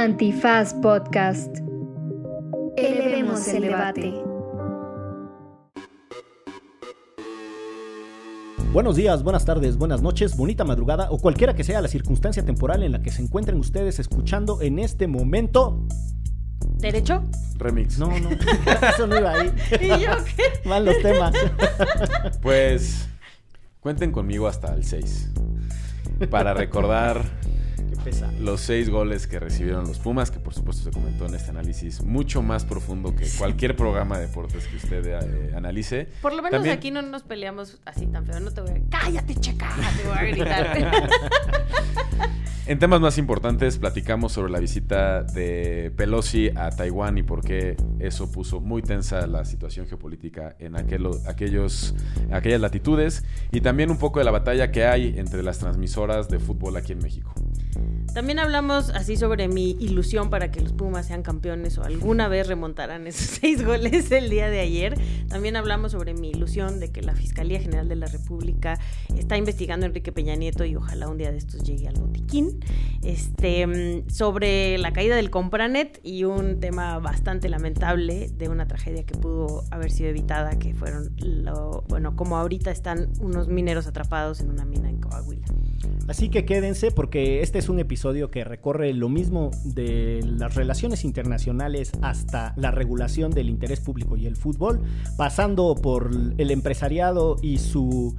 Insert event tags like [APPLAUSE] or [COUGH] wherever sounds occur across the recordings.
Antifaz Podcast. Elevemos el debate. Buenos días, buenas tardes, buenas noches, bonita madrugada o cualquiera que sea la circunstancia temporal en la que se encuentren ustedes escuchando en este momento. ¿Derecho? Remix. No, no, [LAUGHS] eso no iba ahí. ¿Y yo qué? Van los temas. Pues cuenten conmigo hasta el 6. Para recordar Los seis goles que recibieron los Pumas, que por supuesto se comentó en este análisis mucho más profundo que cualquier programa de deportes que usted eh, analice. Por lo menos También- aquí no nos peleamos así tan feo. No te voy a... ¡Cállate, checa! [LAUGHS] Te voy a gritar. [LAUGHS] En temas más importantes, platicamos sobre la visita de Pelosi a Taiwán y por qué eso puso muy tensa la situación geopolítica en aquello- aquellos, aquellas latitudes y también un poco de la batalla que hay entre las transmisoras de fútbol aquí en México. También hablamos así sobre mi ilusión para que los Pumas sean campeones o alguna vez remontaran esos [LAUGHS] seis goles el día de ayer. También hablamos sobre mi ilusión de que la Fiscalía General de la República está investigando a Enrique Peña Nieto y ojalá un día de estos llegue al botiquín. Este, mm, sobre la caída del Compranet y un tema bastante lamentable de una tragedia que pudo haber sido evitada, que fueron, lo, bueno, como ahorita están unos mineros atrapados en una mina en Coahuila. Así que quédense porque este es un episodio que recorre lo mismo de las relaciones internacionales hasta la regulación del interés público y el fútbol, pasando por el empresariado y su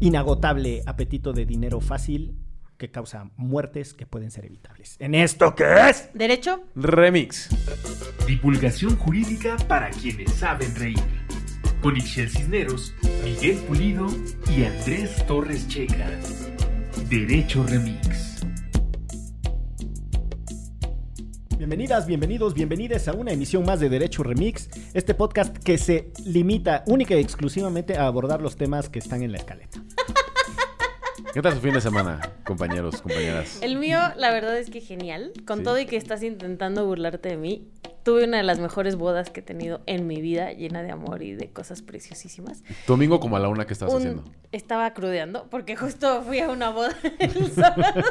inagotable apetito de dinero fácil que causa muertes que pueden ser evitables. ¿En esto qué es? ¿Derecho? Remix. Divulgación jurídica para quienes saben reír. Con Ixel Cisneros, Miguel Pulido y Andrés Torres Checa. Derecho Remix. Bienvenidas, bienvenidos, bienvenidas a una emisión más de Derecho Remix, este podcast que se limita única y exclusivamente a abordar los temas que están en la escaleta. ¿Qué tal su fin de semana, compañeros, compañeras? El mío, la verdad es que genial. Con Sí. todo y que estás intentando burlarte de mí, tuve una de las mejores bodas que he tenido en mi vida, llena de amor y de cosas preciosísimas. Domingo como a la una que estabas Un- haciendo. Estaba crudeando porque justo fui a una boda [LAUGHS] el sábado.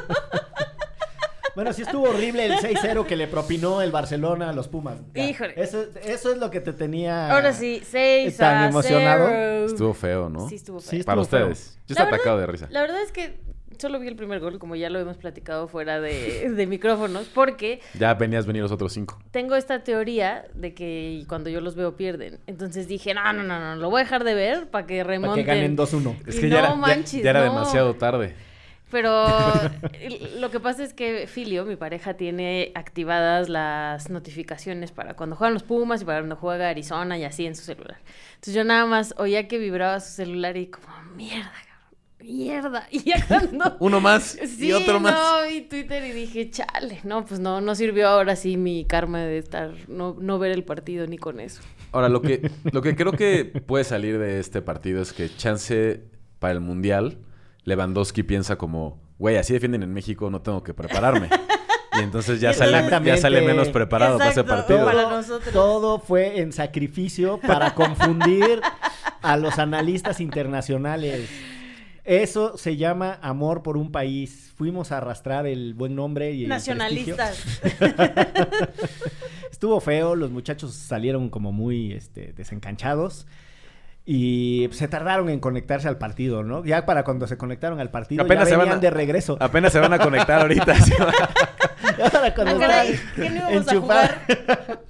Bueno, sí estuvo horrible el 6-0 que le propinó el Barcelona a los Pumas. Ya. Híjole. Eso, eso es lo que te tenía... Ahora sí, 6 ¿Tan a emocionado? 0. Estuvo feo, ¿no? Sí, estuvo Sí, feo. Para estuvo feo. ustedes. Yo estaba atacado de risa. La verdad es que solo vi el primer gol, como ya lo hemos platicado fuera de, [LAUGHS] de micrófonos, porque Ya venías venir los otros cinco. tengo esta teoría de que cuando yo los veo pierden. Entonces dije, no, no, no, no, lo voy a dejar de ver para que Para remonten. que ganen 2-1. Es que ya, no era, ya- manches, ya era no. demasiado tarde. Pero [LAUGHS] lo que pasa es que Filio, mi pareja, tiene activadas las notificaciones para cuando juegan los Pumas y para cuando juega Arizona y así en su celular. Entonces yo nada más oía que vibraba su celular y como, mierda, cabrón, mierda. [LAUGHS] Y ya cuando... [LAUGHS] Uno más Sí, y otro más. no, vi Twitter y dije, chale, no, pues no, no sirvió ahora sí mi karma de estar, no, no ver el partido ni con eso. Ahora, lo que, lo que creo que puede salir de este partido es que chance para el Mundial, Lewandowski piensa como, güey, así defienden en México, no tengo que prepararme. Y entonces ya, sale, ya sale menos preparado para ese partido. Para Todo, fue en sacrificio para confundir a los analistas internacionales. Eso se llama amor por un país. Fuimos a arrastrar el buen nombre y el Nacionalistas. [LAUGHS] Estuvo feo, los muchachos salieron como muy este, desencanchados. Y se tardaron en conectarse al partido, ¿no? Ya para cuando se conectaron al partido, Apenas ya se van venían a- de regreso. Apenas se van a conectar ahorita. [LAUGHS] ¿sí? Ahora cuando Ah, caray, están ¿qué no íbamos a enchufados. [LAUGHS]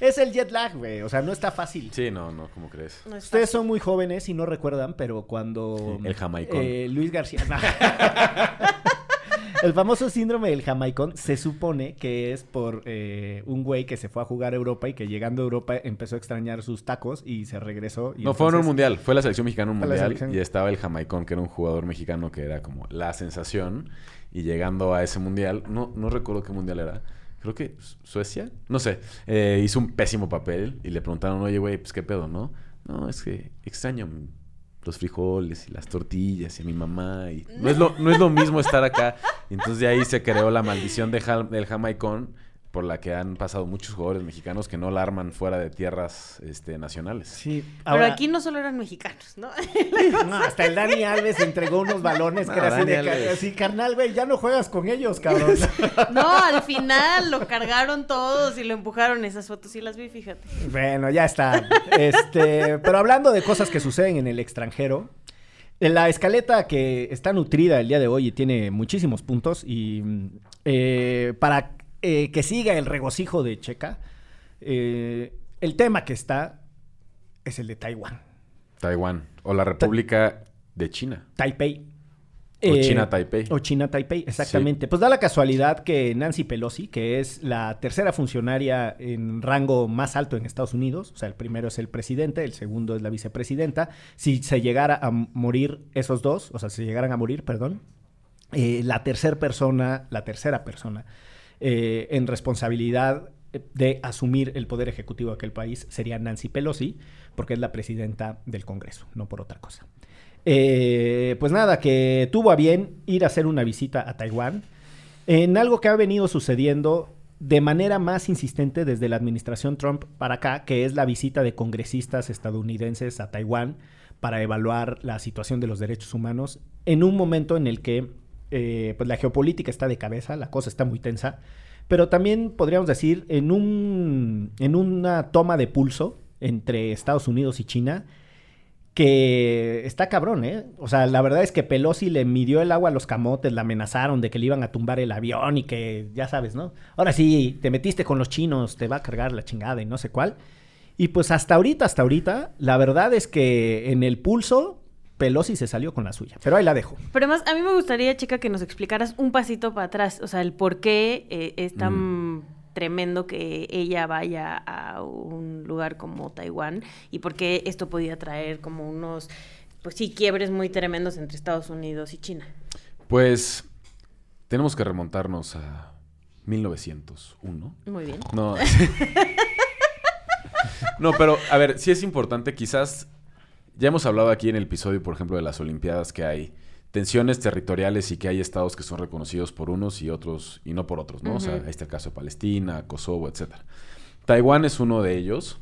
Es el jet lag, güey. O sea, no está fácil. Sí, no, no, ¿cómo crees? No Ustedes fácil. son muy jóvenes y no recuerdan, pero cuando... El jamaicón. eh, Luis García... [LAUGHS] el famoso síndrome del jamaicón se supone que es por eh, un güey que se fue a jugar a Europa y que llegando a Europa empezó a extrañar sus tacos y se regresó. Y No, fue en un mundial. Fue la selección mexicana en un mundial. Y estaba el Jamaicón, que era un jugador mexicano que era como la sensación. Y llegando a ese mundial, no, no recuerdo qué mundial era. Creo que Su- Suecia, no sé. eh, hizo un pésimo papel y le preguntaron, oye, güey, pues qué pedo, ¿no? No, es que extraño los frijoles y las tortillas y a mi mamá. Y [LAUGHS] no, es lo, no es lo mismo estar acá. Entonces de ahí se creó la maldición de del Jamaicón por la que han pasado muchos jugadores mexicanos que no la arman fuera de tierras este, nacionales. Sí. Pero aquí no solo eran mexicanos, ¿no? [LAUGHS] No, hasta el Dani Alves entregó unos balones que No, era así de así, carnal, güey, ya no juegas con ellos, cabrón. [LAUGHS] No, al final lo cargaron todos y lo empujaron. Esas fotos sí las vi, fíjate. Bueno, ya está. Este, pero hablando de cosas que suceden en el extranjero, la escaleta que está nutrida el día de hoy y tiene muchísimos puntos y eh, para eh, que siga el regocijo de Checa, eh, el tema que está es el de Taiwán, Taiwán o la República de China. Taipei. O Eh, China Taipei. O China Taipei, exactamente. Pues da la casualidad que Nancy Pelosi, que es la tercera funcionaria en rango más alto en Estados Unidos, o sea, el primero es el presidente, el segundo es la vicepresidenta, si se llegara a morir esos dos, o sea, si llegaran a morir, perdón, eh, la tercera persona, la tercera persona eh, en responsabilidad de asumir el poder ejecutivo de aquel país sería Nancy Pelosi, porque es la presidenta del Congreso, no por otra cosa. Eh, pues nada, que tuvo a bien ir a hacer una visita a Taiwán en algo que ha venido sucediendo de manera más insistente desde la administración Trump para acá, que es la visita de congresistas estadounidenses a Taiwán para evaluar la situación de los derechos humanos en un momento en el que eh, pues la geopolítica está de cabeza, la cosa está muy tensa, pero también podríamos decir en, un, en una toma de pulso entre Estados Unidos y China que está cabrón, ¿eh? O sea, la verdad es que Pelosi le midió el agua a los camotes, la amenazaron de que le iban a tumbar el avión y que, ya sabes, ¿no? Ahora sí, te metiste con los chinos, te va a cargar la chingada y no sé cuál. Y pues hasta ahorita, hasta ahorita, la verdad es que en el pulso, Pelosi se salió con la suya. Pero ahí la dejo. Pero además, a mí me gustaría, chica, que nos explicaras un pasito para atrás. O sea, el por qué eh, es tan tremendo que ella vaya a un lugar como Taiwán y por qué esto podía traer como unos, pues sí, quiebres muy tremendos entre Estados Unidos y China. Pues tenemos que remontarnos a 1901. Muy bien. No. [LAUGHS] no, pero a ver, sí es importante, quizás ya hemos hablado aquí en el episodio, por ejemplo, de las Olimpiadas que hay tensiones territoriales y que hay estados que son reconocidos por unos y otros y no por otros, ¿no? O sea, ahí está el caso de Palestina, Kosovo, etcétera. Taiwán es uno de ellos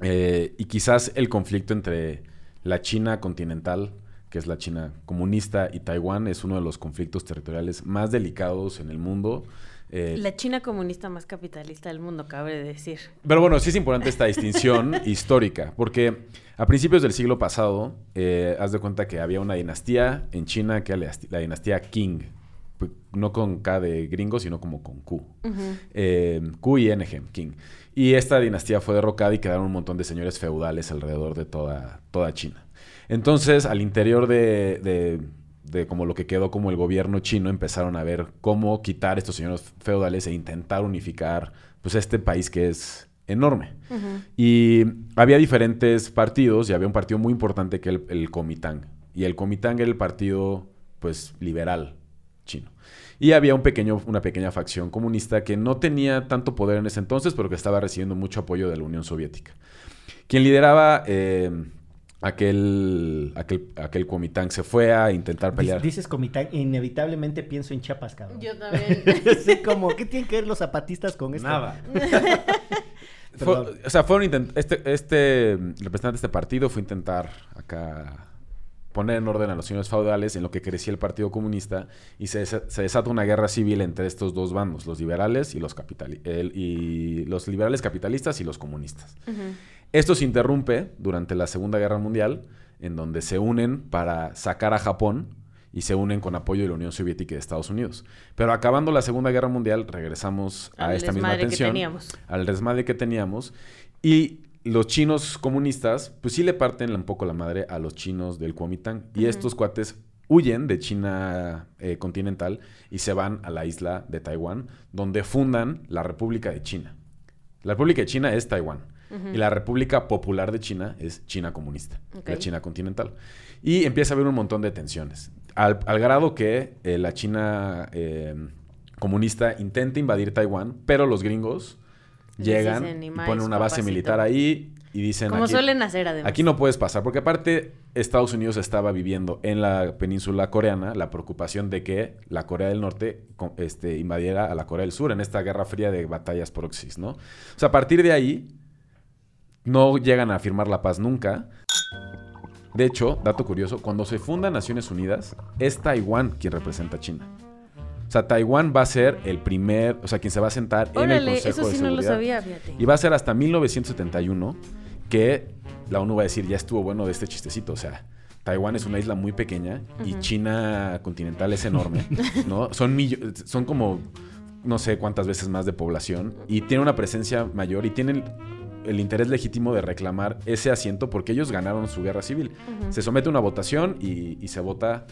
eh, y quizás el conflicto entre la China continental, que es la China comunista, y Taiwán es uno de los conflictos territoriales más delicados en el mundo. Eh, La China comunista más capitalista del mundo, cabe de decir. pero bueno, sí es importante esta distinción [LAUGHS] histórica, porque a principios del siglo pasado, eh, haz de cuenta que había una dinastía en China que era la dinastía Qing, Pu- no con K de gringo, sino como con Q. Eh, Q y NG, King. Y esta dinastía fue derrocada y quedaron un montón de señores feudales alrededor de toda, toda China. Entonces, al interior de, de- de como lo que quedó como el gobierno chino, empezaron a ver cómo quitar estos señores feudales e intentar unificar pues este país que es enorme. Y había diferentes partidos y había un partido muy importante que era el, el Kuomintang. Y el Kuomintang era el partido pues liberal chino. Y había un pequeño, una pequeña facción comunista que no tenía tanto poder en ese entonces, pero que estaba recibiendo mucho apoyo de la Unión Soviética. Quien lideraba eh, aquel, aquel, aquel Kuomintang se fue a intentar pelear. Dices Comitán, inevitablemente pienso en Chiapas, cabrón. Yo también. [LAUGHS] Así como, ¿qué tienen que ver los zapatistas con esto? Nada. [LAUGHS] Fue- o sea, fueron intent- este, este representante de este partido fue intentar acá poner en orden a los señores feudales en lo que crecía el Partido Comunista y se desata una guerra civil entre estos dos bandos, los liberales y los, capitali- el- y los liberales capitalistas y los comunistas. Esto se interrumpe durante la Segunda Guerra Mundial, en donde se unen para sacar a Japón y se unen con apoyo de la Unión Soviética y de Estados Unidos. Pero acabando la Segunda Guerra Mundial, regresamos a Al esta misma tensión, al desmadre que teníamos, y los chinos comunistas, pues sí le parten un poco la madre a los chinos del Kuomintang, y estos cuates huyen de China eh, continental y se van a la isla de Taiwán, donde fundan la República de China. La República de China es Taiwán. Y la República Popular de China es China comunista, la China continental. Y empieza a haber un montón de tensiones. Al, al grado que eh, la China eh, comunista intenta invadir Taiwán, pero los gringos llegan dicen, "Ni y ponen una base papacito". militar ahí y dicen... Como aquí- suelen hacer, además. Aquí no puedes pasar, porque aparte Estados Unidos estaba viviendo en la península coreana la preocupación de que la Corea del Norte este, invadiera a la Corea del Sur en esta guerra fría de batallas proxies, ¿no? O sea, a partir de ahí no llegan a firmar la paz nunca. De hecho, dato curioso, cuando se funda Naciones Unidas, es Taiwán quien representa a China. O sea, Taiwán va a ser el primer, o sea, quien se va a sentar en el Consejo eso de sí no lo Seguridad. sabía, fíjate. Y va a ser hasta 1971 que la ONU va a decir, ya estuvo bueno de este chistecito. O sea, Taiwán es una isla muy pequeña y China continental es enorme, [LAUGHS] ¿no? Son, son como no sé cuántas veces más de población y tiene una presencia mayor y tienen el interés legítimo de reclamar ese asiento porque ellos ganaron su guerra civil. Se somete a una votación y, y se vota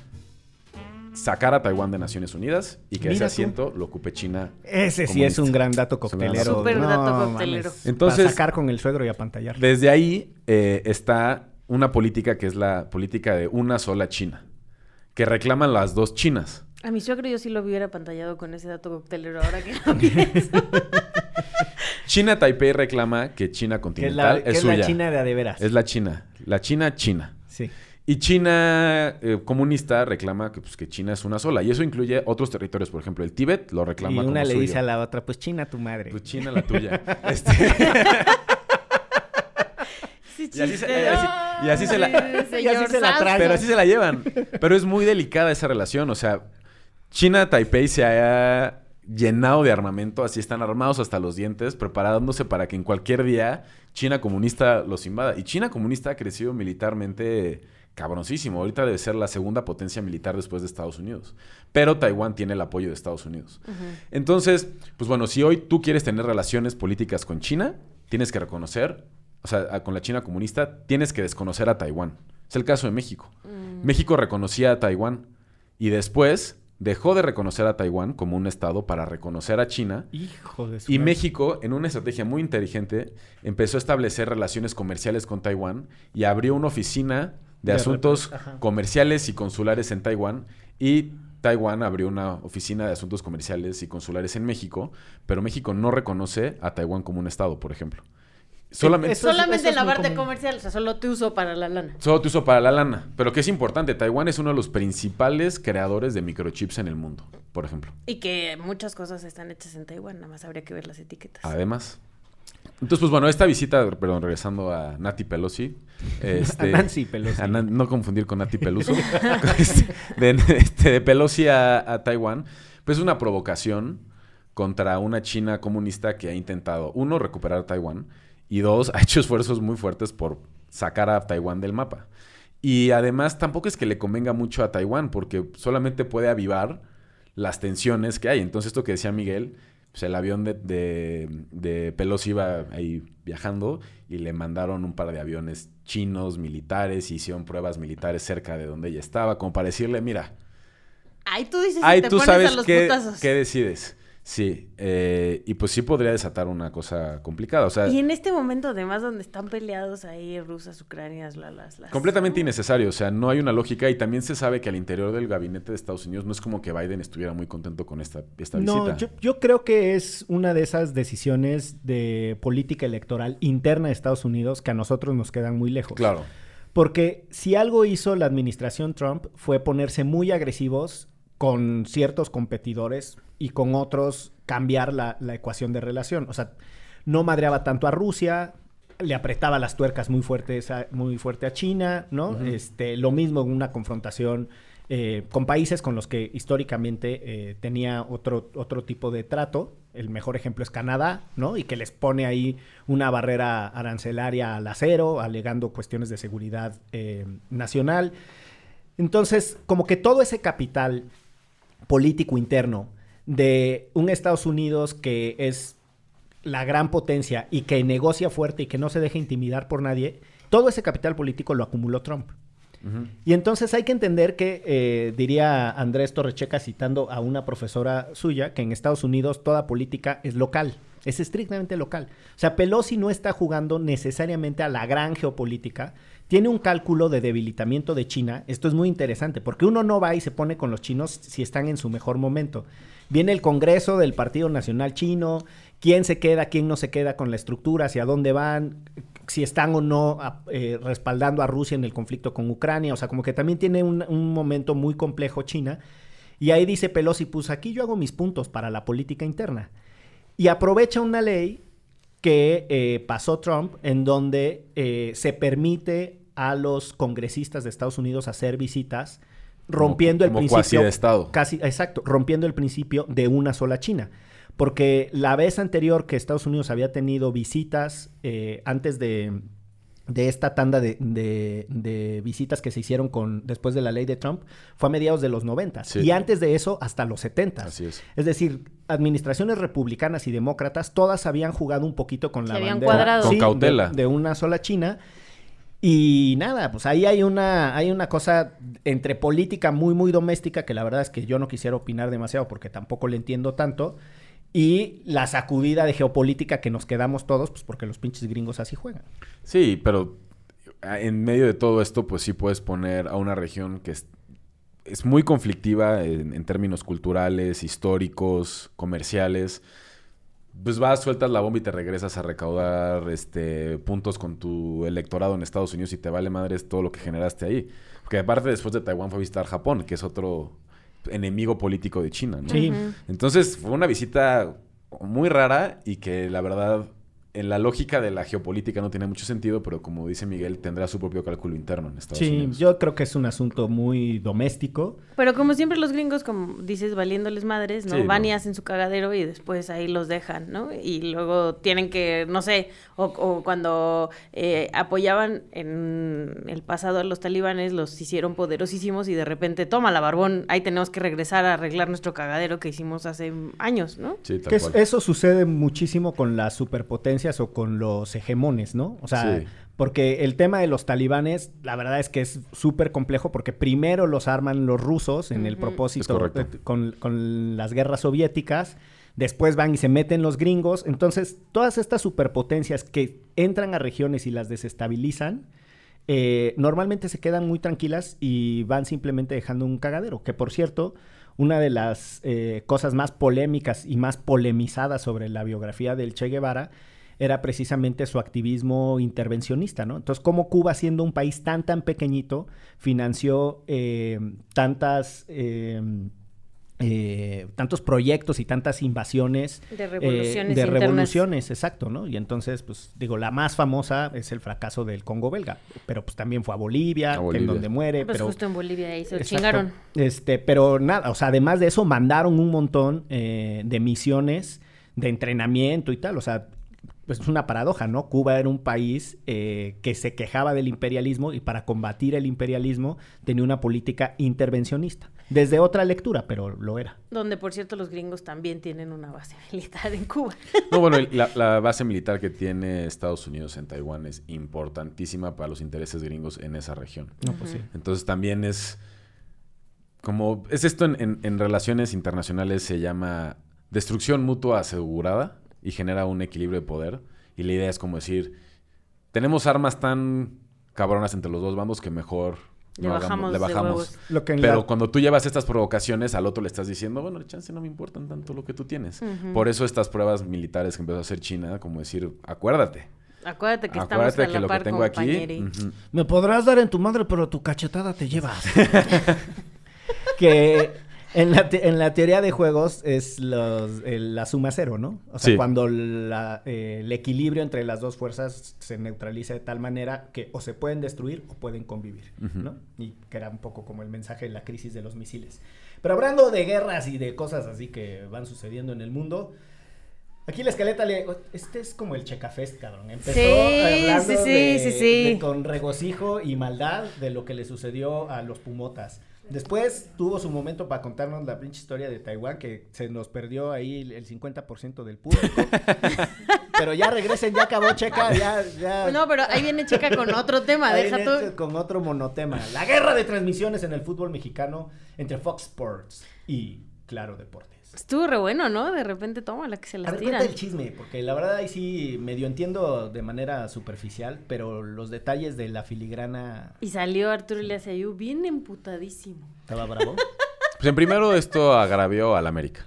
sacar a Taiwán de Naciones Unidas y que ese tú. asiento lo ocupe China. Ese sí es un gran dato Es un gran coctelero. No, dato coctelero. Entonces- Para sacar con el suegro y apantallar. Desde ahí eh, está una política que es la política de una sola China, que reclaman las dos Chinas. A mi suegro yo sí lo hubiera pantallado con ese dato coctelero ahora que lo [LAUGHS] pienso. China Taipei reclama que China que es continental la, es, que es suya. la China de a de veras. Es la China. La China, China. Sí. Y China eh, comunista reclama que, pues, que China es una sola. Y eso incluye otros territorios. Por ejemplo, el Tíbet lo Y reclama una como le suyo. dice a la otra, pues China tu madre. Pues China la tuya. [LAUGHS] Este, Sí, Y así se- chiste. y así- y así se la- Ay, y así se la señor traga. Pero así se la llevan. Pero es muy delicada esa relación. O sea, China Taipei se ha llenado de armamento, así están armados hasta los dientes, preparándose para que en cualquier día China comunista los invada. Y China comunista ha crecido militarmente cabroncísimo. Ahorita debe ser la segunda potencia militar después de Estados Unidos. Pero Taiwán tiene el apoyo de Estados Unidos. Entonces, pues bueno, si hoy tú quieres tener relaciones políticas con China, tienes que reconocer, o sea, con la China comunista, tienes que desconocer a Taiwán. Es el caso de México. México reconocía a Taiwán y después dejó de reconocer a Taiwán como un estado para reconocer a China. Hijo de su Y madre. México, en una estrategia muy inteligente, empezó a establecer relaciones comerciales con Taiwán y abrió una oficina de, De asuntos comerciales y consulares en Taiwán. Y Taiwán abrió una oficina de asuntos comerciales y consulares en México, pero México no reconoce a Taiwán como un estado, por ejemplo. Solamente, es- Solamente es en la parte común. comercial, o sea, solo te uso para la lana. Solo te uso para la lana. Pero que es importante, Taiwán es uno de los principales creadores de microchips en el mundo, por ejemplo. Y que muchas cosas están hechas en Taiwán, nada más habría que ver las etiquetas. Además. Entonces, pues bueno, esta visita, perdón, regresando a Nati Pelosi. [LAUGHS] este, A Nancy Pelosi. a Nan- no confundir con Nati Peluso. [LAUGHS] [LAUGHS] Este, de, este, de Pelosi a, a Taiwán. Pues es una provocación contra una China comunista que ha intentado, uno, recuperar Taiwán. Y dos, [LAUGHS] ha hecho esfuerzos muy fuertes por sacar a Taiwán del mapa. Y además tampoco es que le convenga mucho a Taiwán, porque solamente puede avivar las tensiones que hay. Entonces, esto que decía Miguel, pues el avión de, de, de Pelosi iba ahí viajando y le mandaron un par de aviones chinos, militares, y hicieron pruebas militares cerca de donde ella estaba, como para decirle, mira, Ay, tú dices ahí que te tú pones a sabes los qué, putazos. qué decides. Sí, eh, y pues sí podría desatar una cosa complicada. O sea, Y en este momento, además, donde están peleados ahí rusas, ucranias, la, las, las... Completamente innecesario, o sea, no hay una lógica y también se sabe que al interior del gabinete de Estados Unidos no es como que Biden estuviera muy contento con esta, esta No, visita. yo, yo creo que es una de esas decisiones de política electoral interna de Estados Unidos que a nosotros nos quedan muy lejos. Claro. Porque si algo hizo la administración Trump fue ponerse muy agresivos con ciertos competidores y con otros cambiar la, la ecuación de relación. O sea, no madreaba tanto a Rusia, le apretaba las tuercas muy fuertes a- muy fuerte a China, ¿no? Este, lo mismo en una confrontación eh, con países con los que históricamente eh, tenía otro, otro tipo de trato. El mejor ejemplo es Canadá, ¿no? Y que les pone ahí una barrera arancelaria al acero, alegando cuestiones de seguridad eh, nacional. Entonces, como que todo ese capital político interno de un Estados Unidos que es la gran potencia y que negocia fuerte y que no se deja intimidar por nadie, todo ese capital político lo acumuló Trump. Y entonces hay que entender que, eh, diría Andrés Torrecheca citando a una profesora suya, que en Estados Unidos toda política es local, es estrictamente local. O sea, Pelosi no está jugando necesariamente a la gran geopolítica, tiene un cálculo de debilitamiento de China. Esto es muy interesante, porque uno no va y se pone con los chinos si están en su mejor momento. Viene el Congreso del Partido Nacional Chino, quién se queda, quién no se queda con la estructura, hacia dónde van, si están o no a- eh, respaldando a Rusia en el conflicto con Ucrania. O sea, como que también tiene un, un momento muy complejo China. Y ahí dice Pelosi, pues aquí yo hago mis puntos para la política interna. Y aprovecha una ley que eh, pasó Trump en donde eh, se permite a los congresistas de Estados Unidos hacer visitas rompiendo como el principio de Estado. casi exacto rompiendo el principio de una sola China porque la vez anterior que Estados Unidos había tenido visitas eh, antes de, de esta tanda de, de- de visitas que se hicieron con después de la ley de Trump fue a mediados de los 90 Sí. y antes de eso hasta los 70 Así es. es decir, administraciones republicanas y demócratas todas habían jugado un poquito con Se la habían bandera cuadrado. Con Sí, cautela. De, de una sola China. Y nada, pues ahí hay una, hay una cosa entre política muy, muy doméstica que la verdad es que yo no quisiera opinar demasiado porque tampoco le entiendo tanto. Y la sacudida de geopolítica que nos quedamos todos, pues porque los pinches gringos así juegan. Sí, pero en medio de todo esto, pues sí puedes poner a una región que es, es muy conflictiva en, en términos culturales, históricos, comerciales. Pues vas, sueltas la bomba y te regresas a recaudar este, puntos con tu electorado en Estados Unidos y te vale madres todo lo que generaste ahí. Porque aparte después de Taiwán fue a visitar Japón, que es otro enemigo político de China, ¿no? Sí. Entonces fue una visita muy rara y que la verdad en la lógica de la geopolítica no tiene mucho sentido, pero como dice Miguel, tendrá su propio cálculo interno en Estados Sí, Unidos. yo creo que es un asunto muy doméstico. Pero como siempre los gringos, como dices, valiéndoles madres, ¿no? Sí, Van no. y hacen su cagadero y después ahí los dejan, ¿no? Y luego tienen que, no sé, o, o cuando eh, apoyaban en el pasado a los talibanes, los hicieron poderosísimos y de repente, toma la barbón, ahí tenemos que regresar a arreglar nuestro cagadero que hicimos hace años, ¿no? Sí, tal Que es- cual. eso sucede muchísimo con las o con los hegemones, ¿no? O sea, Sí. porque el tema de los talibanes, la verdad es que es súper complejo porque primero los arman los rusos en el propósito eh, con, con las guerras soviéticas. Después van y se meten los gringos. Entonces, todas estas superpotencias que entran a regiones y las desestabilizan, eh, normalmente se quedan muy tranquilas y van simplemente dejando un cagadero. Que por cierto, una de las eh, cosas más polémicas y más polemizadas sobre la biografía del Che Guevara era precisamente su activismo intervencionista, ¿no? Entonces, cómo Cuba, siendo un país tan, tan pequeñito, financió eh, tantas... eh, eh, tantos proyectos y tantas invasiones De eh, revoluciones de revoluciones, exacto, ¿no? Y entonces, pues digo, la más famosa es el fracaso del Congo belga, pero pues también fue a Bolivia, A Bolivia. en donde muere, Pues pero justo en Bolivia ahí se Exacto. chingaron. Este, pero nada, o sea, además de eso, mandaron un montón eh, de misiones de entrenamiento y tal. O sea, pues es una paradoja, ¿no? Cuba era un país eh, que se quejaba del imperialismo y para combatir el imperialismo tenía una política intervencionista. Desde otra lectura, pero lo era. Donde, por cierto, los gringos también tienen una base [LAUGHS] militar en Cuba. No, bueno, la, la base militar que tiene Estados Unidos en Taiwán es importantísima para los intereses gringos en esa región. No, pues sí. Entonces también es como es esto en, en- en relaciones internacionales se llama destrucción mutua asegurada y genera un equilibrio de poder y la idea es como decir tenemos armas tan cabronas entre los dos bandos que mejor Le no bajamos le de bajamos. Lo que Pero la- cuando tú llevas estas provocaciones, al otro le estás diciendo, bueno, chance no me importan tanto lo que tú tienes. Por eso estas pruebas militares que empezó a hacer China, como decir, acuérdate. Acuérdate que acuérdate estamos a que la lo que tengo aquí. Me podrás dar en tu madre, pero tu cachetada te llevas. [LAUGHS] que en la, te- en la teoría de juegos es los- el- la suma cero, ¿no? O sea, Sí. cuando la, eh, el equilibrio entre las dos fuerzas se neutraliza de tal manera que o se pueden destruir o pueden convivir. ¿no? Y que era un poco como el mensaje de la crisis de los misiles. Pero hablando de guerras y de cosas así que van sucediendo en el mundo... Aquí la escaleta le... Este es como el Checafest, cabrón. Empezó Sí, hablando sí, sí, de- sí, sí. de con regocijo y maldad de lo que le sucedió a los Pumotas. Después tuvo su momento para contarnos la pinche historia de Taiwán, que se nos perdió ahí el- el 50% del público. [LAUGHS] pero ya regresen, ya acabó Checa, ya... ya No, pero ahí viene Checa con otro tema, ahí deja tú. Con otro monotema. La guerra de transmisiones en el fútbol mexicano entre Fox Sports y Claro Deportes. Estuvo re bueno, ¿no? De repente toma la que se las cuenta el chisme, porque la verdad ahí sí medio entiendo de manera superficial, pero los detalles de la filigrana Y salió Arturo Ayú bien emputadísimo. estaba bravo. [LAUGHS] Pues en primero esto agravió al América.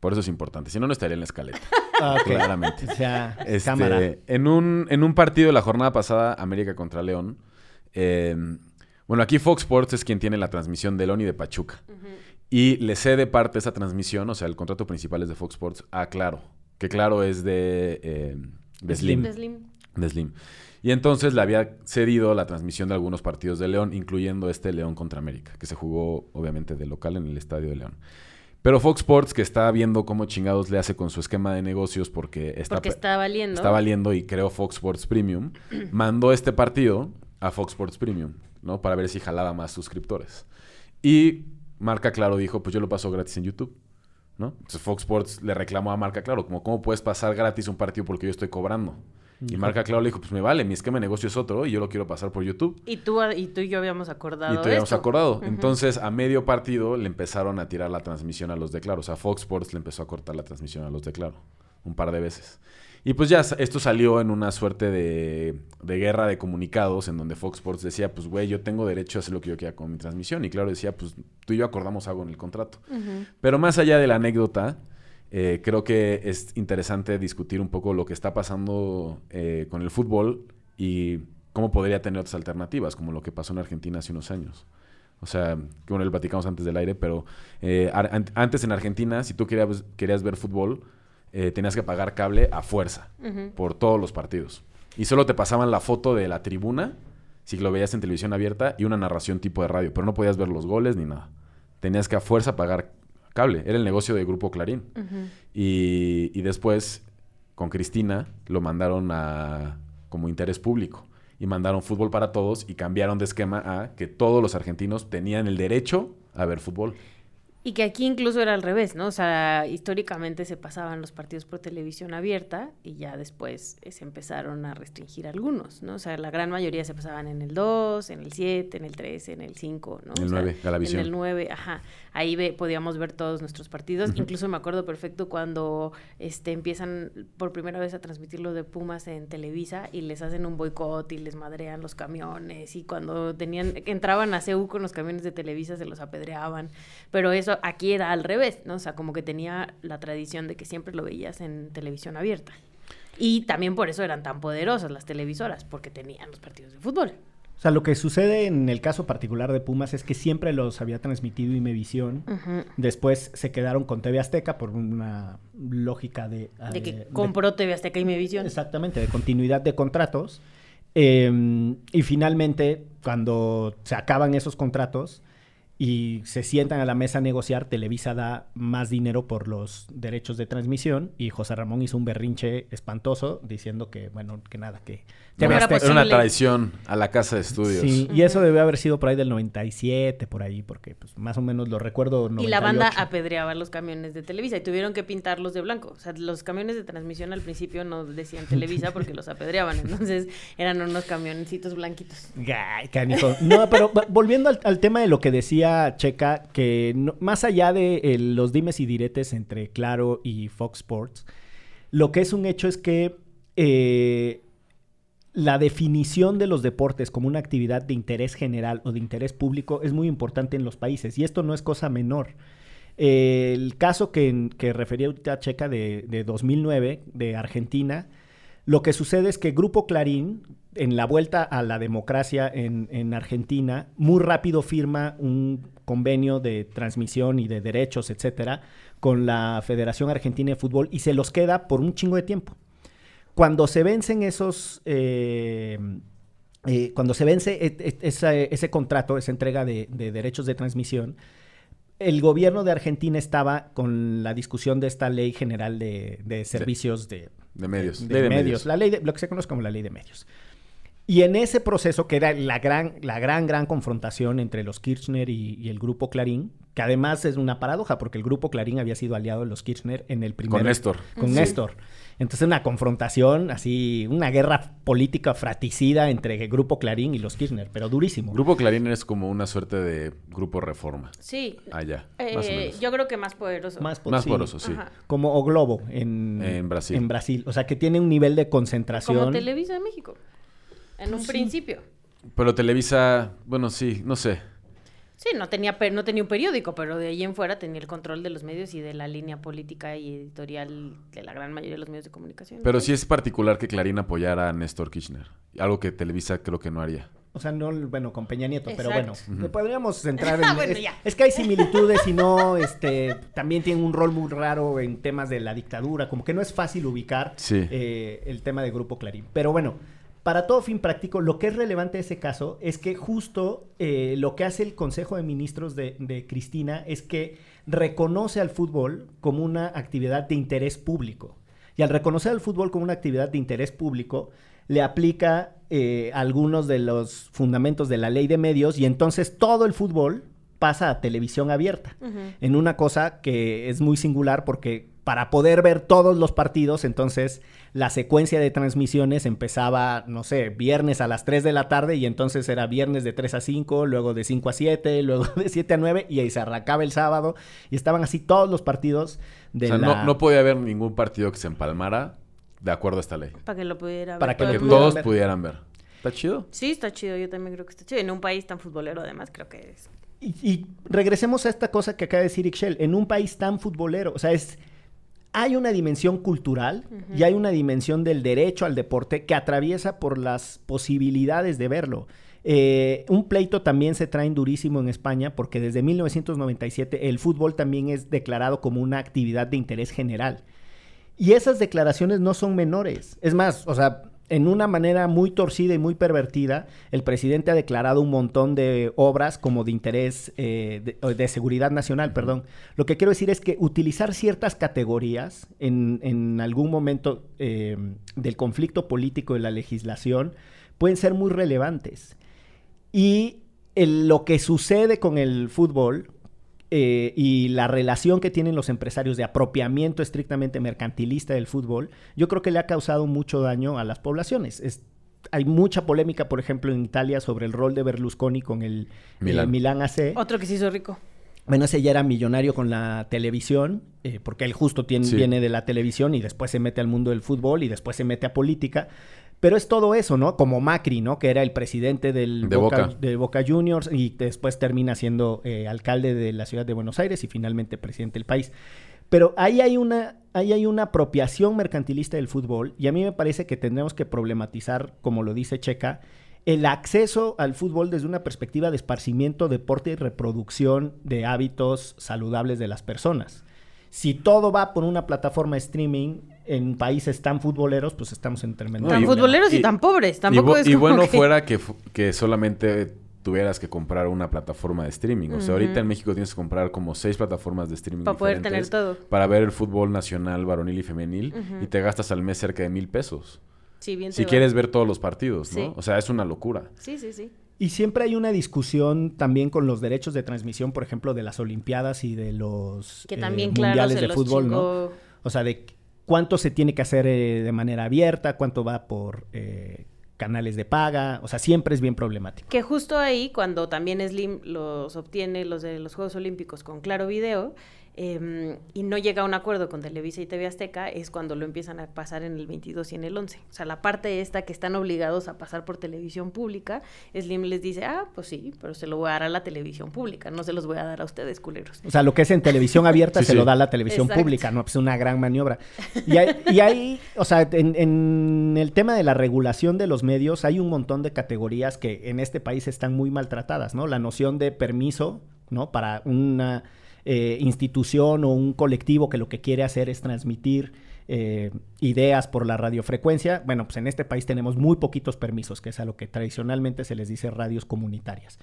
Por eso es importante. Si no, no estaría en la escaleta. [LAUGHS] Ah. Claramente. O sea, Este, cámara. En un, en un partido de la jornada pasada, América contra León. eh, bueno, aquí Fox Sports es quien tiene la transmisión de León y de Pachuca. Y le cede parte esa transmisión, o sea, el contrato principal es de Fox Sports, a Claro. Que Claro es de, eh, de Slim. De Slim. De Slim. Y entonces le había cedido la transmisión de algunos partidos de León, incluyendo este León contra América, que se jugó obviamente de local en el Estadio de León. Pero Fox Sports, que está viendo cómo chingados le hace con su esquema de negocios porque está, Porque está valiendo. está valiendo y creó Fox Sports Premium, [CLEARS THROAT] mandó este partido a Fox Sports Premium, ¿no? Para ver si jalaba más suscriptores. Y Marca Claro dijo, pues yo lo paso gratis en YouTube, ¿no? Entonces Fox Sports le reclamó a Marca Claro, como, ¿cómo puedes pasar gratis un partido porque yo estoy cobrando? Y Marca Claro le dijo, pues me vale, mi esquema de negocio es otro y yo lo quiero pasar por YouTube. Y tú, y tú y yo habíamos acordado Y te habíamos esto. acordado. Entonces, a medio partido le empezaron a tirar la transmisión a los de Claro. O sea, Fox Sports le empezó a cortar la transmisión a los de Claro. Un par de veces. Y pues ya esto salió en una suerte de, de guerra de comunicados en donde Fox Sports decía, pues güey, yo tengo derecho a hacer lo que yo quiera con mi transmisión. Y Claro decía, pues tú y yo acordamos algo en el contrato. Pero más allá de la anécdota, eh, creo que es interesante discutir un poco lo que está pasando eh, con el fútbol y cómo podría tener otras alternativas, como lo que pasó en Argentina hace unos años. O sea, que bueno, lo platicamos antes del aire, pero eh, antes en Argentina, si tú querías, querías ver fútbol, eh, tenías que pagar cable a fuerza por todos los partidos. Y solo te pasaban la foto de la tribuna, si lo veías en televisión abierta, y una narración tipo de radio, pero no podías ver los goles ni nada. Tenías que a fuerza pagar cable. Era el negocio de Grupo Clarín. Y, y después, con Cristina, lo mandaron a como interés público. Y mandaron fútbol para todos y cambiaron de esquema a que todos los argentinos tenían el derecho a ver fútbol. Y que aquí incluso era al revés, ¿no? O sea, históricamente se pasaban los partidos por televisión abierta y ya después eh, se empezaron a restringir algunos, ¿no? O sea, la gran mayoría se pasaban en el 2, en el 7, en el 13, en el 5, ¿no? En el O sea, 9, Galavisión. En el 9, ajá. Ahí ve- podíamos ver todos nuestros partidos. Incluso me acuerdo perfecto cuando este, empiezan por primera vez a transmitir lo de Pumas en Televisa y les hacen un boicot y les madrean los camiones y cuando tenían entraban a CEU con los camiones de Televisa se los apedreaban. Pero eso aquí era al revés, ¿no? O sea, como que tenía la tradición de que siempre lo veías en televisión abierta. Y también por eso eran tan poderosas las televisoras, porque tenían los partidos de fútbol. O sea, lo que sucede en el caso particular de Pumas es que siempre los había transmitido Imevisión. Ujú. Después se quedaron con TV Azteca por una lógica de... De eh, que de- compró TV Azteca y Imevisión. Exactamente, de continuidad de contratos. Eh, y finalmente, cuando se acaban esos contratos y se sientan a la mesa a negociar, Televisa da más dinero por los derechos de transmisión y José Ramón hizo un berrinche espantoso diciendo que, bueno, que nada, que... No era una traición a la casa de estudios. Sí, y eso debe haber sido por ahí del 97, por ahí, porque pues, más o menos lo recuerdo. Y la banda 98. apedreaba los camiones de Televisa y tuvieron que pintarlos de blanco. O sea, los camiones de transmisión al principio no decían Televisa porque los apedreaban. Entonces eran unos camioncitos blanquitos. Ay, canijo. No, pero volviendo al, al tema de lo que decía Checa, que más allá de eh, los dimes y diretes entre Claro y Fox Sports, lo que es un hecho es que eh, la definición de los deportes como una actividad de interés general o de interés público es muy importante en los países y esto no es cosa menor. El caso que, refería ahorita Checa de, de 2009 de Argentina, lo que sucede es que Grupo Clarín, en la vuelta a la democracia en, en Argentina, muy rápido firma un convenio de transmisión y de derechos, etcétera, con la Federación Argentina de Fútbol y se los queda por un chingo de tiempo. Cuando se vencen esos. eh, eh, cuando se vence e- e- ese contrato, esa entrega de, de derechos de transmisión, el gobierno de Argentina estaba con la discusión de esta ley general de, de servicios de, De medios. de Ley de medios, medios. la ley de, lo que se conoce como la ley de medios. Y en ese proceso, que era la gran, la gran, gran confrontación entre los Kirchner y, y el grupo Clarín, que además es una paradoja, porque el grupo Clarín había sido aliado de los Kirchner en el primer... Con Néstor. Con Sí. Néstor. Entonces una confrontación, así, una guerra política fratricida entre el grupo Clarín y los Kirchner, pero durísimo. Grupo Clarín es como una suerte de grupo reforma. Sí. Allá. Eh, más o menos. yo creo que más poderoso. Más, po- Más sí, poroso, sí. Ajá. Como O Globo en, En Brasil. En Brasil. O sea, que tiene un nivel de concentración. Como Televisa de México. En un principio. Pero Televisa, bueno, sí, no sé. Sí, no tenía, no tenía un periódico, pero de ahí en fuera tenía el control de los medios y de la línea política y editorial de la gran mayoría de los medios de comunicación. Pero sí es particular que Clarín apoyara a Néstor Kirchner. Algo que Televisa creo que no haría. O sea, no, bueno, con Peña Nieto, pero bueno, podríamos [LAUGHS] centrar en... Ah, bueno, es, ya. es que hay similitudes y no, este, también tiene un rol muy raro en temas de la dictadura, como que no es fácil ubicar Sí. eh, el tema de Grupo Clarín. Pero bueno, para todo fin práctico, lo que es relevante de ese caso es que justo eh, lo que hace el Consejo de Ministros de, de Cristina es que reconoce al fútbol como una actividad de interés público. Y al reconocer al fútbol como una actividad de interés público, le aplica eh, algunos de los fundamentos de la ley de medios y entonces todo el fútbol pasa a televisión abierta. En una cosa que es muy singular porque para poder ver todos los partidos, entonces la secuencia de transmisiones empezaba, no sé, viernes a las 3 de la tarde y entonces era viernes de 3 a 5, luego de 5 a 7, [LAUGHS] luego de 7 a 9 y ahí se arrancaba el sábado y estaban así todos los partidos de o sea, la... no, no podía haber ningún partido que se empalmara de acuerdo a esta ley. Para que lo pudiera ver Para que todos ver. pudieran ver. ¿Está chido? Sí, está chido, yo también creo que está chido. En un país tan futbolero, además, creo que es. Y, y regresemos a esta cosa que acaba de decir Ixchel, en un país tan futbolero, o sea, es hay una dimensión cultural y hay una dimensión del derecho al deporte que atraviesa por las posibilidades de verlo. Eh, un pleito también se trae durísimo en España porque desde 1997 el fútbol también es declarado como una actividad de interés general. Y esas declaraciones no son menores. Es más, o sea, en una manera muy torcida y muy pervertida, el presidente ha declarado un montón de obras como de interés eh, de, seguridad nacional, perdón. Lo que quiero decir es que utilizar ciertas categorías en, en algún momento eh, del conflicto político de la legislación pueden ser muy relevantes. Y el- lo que sucede con el fútbol eh, y la relación que tienen los empresarios de apropiamiento estrictamente mercantilista del fútbol, yo creo que le ha causado mucho daño a las poblaciones. Es- hay mucha polémica, por ejemplo, en Italia sobre el rol de Berlusconi con el Milán. Milán, Milán AC. Otro que se hizo rico. Bueno, ese ya era millonario con la televisión, eh, porque él justo tiene, Sí. viene de la televisión y después se mete al mundo del fútbol y después se mete a política. Pero es todo eso, ¿no? Como Macri, ¿no? Que era el presidente del De Boca, Boca. de Boca Juniors y después termina siendo eh, alcalde de la ciudad de Buenos Aires y finalmente presidente del país. Pero ahí hay una, ahí hay una apropiación mercantilista del fútbol y a mí me parece que tendremos que problematizar, como lo dice Checa, el acceso al fútbol desde una perspectiva de esparcimiento, deporte y reproducción de hábitos saludables de las personas. Si todo va por una plataforma de streaming en países tan futboleros, pues estamos en tremendo tan y- futboleros y, y- tan pobres. Y, Tampoco es y como bueno que- fuera que, que solamente tuvieras que comprar una plataforma de streaming. O sea, ahorita en México tienes que comprar como seis plataformas de streaming Para poder tener todo. Para ver el fútbol nacional, varonil y femenil. Y te gastas al mes cerca de mil pesos. Sí, bien Si va. quieres ver todos los partidos, ¿no? Sí. O sea, es una locura. Sí, sí, sí. Y siempre hay una discusión también con los derechos de transmisión, por ejemplo, de las Olimpiadas y de los Que eh, también, claro, mundiales de los fútbol, ¿no? O sea, de cuánto se tiene que hacer eh, de manera abierta, cuánto va por eh, canales de paga, o sea, siempre es bien problemático. Que justo ahí, cuando también Slim los obtiene, los de los Juegos Olímpicos con Claro Video, eh, y no llega a un acuerdo con Televisa y TV Azteca, es cuando lo empiezan a pasar en el 22 y en el 11. O sea, la parte esta que están obligados a pasar por televisión pública, Slim les dice, ah, pues sí, pero se lo voy a dar a la televisión pública, no se los voy a dar a ustedes, culeros. O sea, lo que es en televisión [LAUGHS] abierta Sí, se sí. lo da la televisión Exacto. pública, ¿no? Pues una gran maniobra. Y hay, y hay, o sea, en, en el tema de la regulación de los medios hay un montón de categorías que en este país están muy maltratadas, ¿no? La noción de permiso, ¿no? Para una eh, institución o un colectivo que lo que quiere hacer es transmitir eh, ideas por la radiofrecuencia. Bueno, pues en este país tenemos muy poquitos permisos, que es a lo que tradicionalmente se les dice radios comunitarias.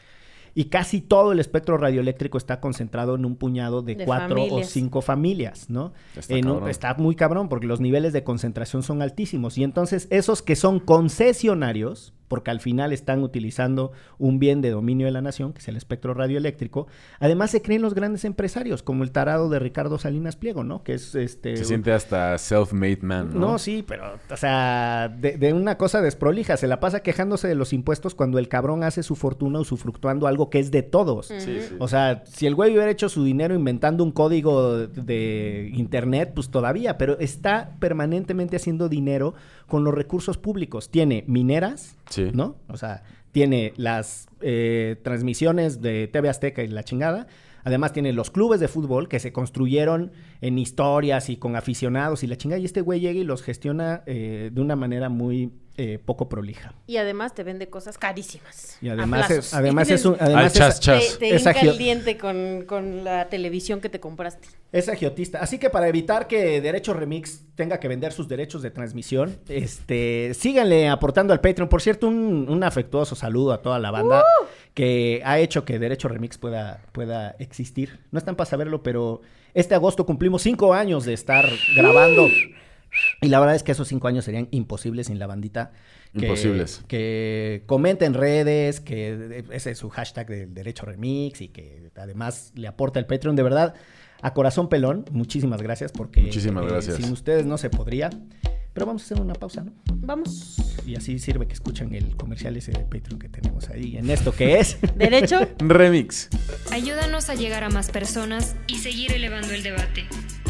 Y casi todo el espectro radioeléctrico está concentrado en un puñado de, De cuatro o cinco familias, ¿no? Está En un- cabrón. está muy cabrón porque los niveles de concentración son altísimos. Y entonces esos que son concesionarios, porque al final están utilizando un bien de dominio de la nación, que es el espectro radioeléctrico, además se creen los grandes empresarios, como el tarado de Ricardo Salinas Pliego, ¿no? Que es este... Se siente hasta self-made man, ¿no? No, sí, pero, o sea, de, de una cosa desprolija, se la pasa quejándose de los impuestos cuando el cabrón hace su fortuna usufructuando algo que es de todos. Sí, sí. O sea, si el güey hubiera hecho su dinero inventando un código de internet, pues todavía, pero está permanentemente haciendo dinero con los recursos públicos. Tiene mineras, Sí. ¿no? O sea, tiene las eh, transmisiones de TV Azteca y la chingada. Además tiene los clubes de fútbol que se construyeron en historias y con aficionados y la chingada. Y este güey llega y los gestiona eh, de una manera muy eh, poco prolija. Y además te vende cosas carísimas. Y además es, además es un... Además chas, chas. Te, te Es hinca agio- el diente con, con la televisión que te compraste. Es agiotista. Así que para evitar que Derecho Remix tenga que vender sus derechos de transmisión, este, síganle aportando al Patreon. Por cierto, un, un afectuoso saludo a toda la banda que ha hecho que Derecho Remix pueda, pueda existir. No están para saberlo, pero este agosto cumplimos cinco años de estar grabando. Y la verdad es que esos cinco años serían imposibles sin la bandita. Que, Imposibles. Que comenta en redes, que ese es su hashtag del Derecho Remix y que además le aporta el Patreon. De verdad, a corazón pelón, muchísimas gracias porque Muchísimas eh, gracias. sin ustedes no se podría. Pero vamos a hacer una pausa, ¿no? Vamos. Y así sirve que escuchan el comercial ese de Patreon que tenemos ahí en esto que es. [LAUGHS] Derecho. Remix. Ayúdanos a llegar a más personas y seguir elevando el debate.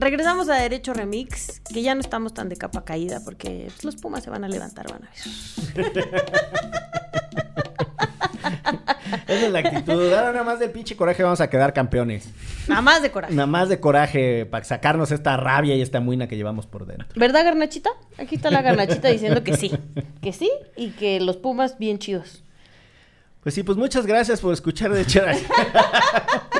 Regresamos a Derecho Remix, que ya no estamos tan de capa caída porque pues, los Pumas se van a levantar, van a ver. Esa es la actitud. Ahora nada más del pinche coraje vamos a quedar campeones. Nada más de coraje. Nada más de coraje para sacarnos esta rabia y esta muina que llevamos por dentro. ¿Verdad, Garnachita? Aquí está la Garnachita diciendo que sí. Que sí y que los Pumas bien chidos. Pues sí, pues muchas gracias por escuchar de Chera. [LAUGHS]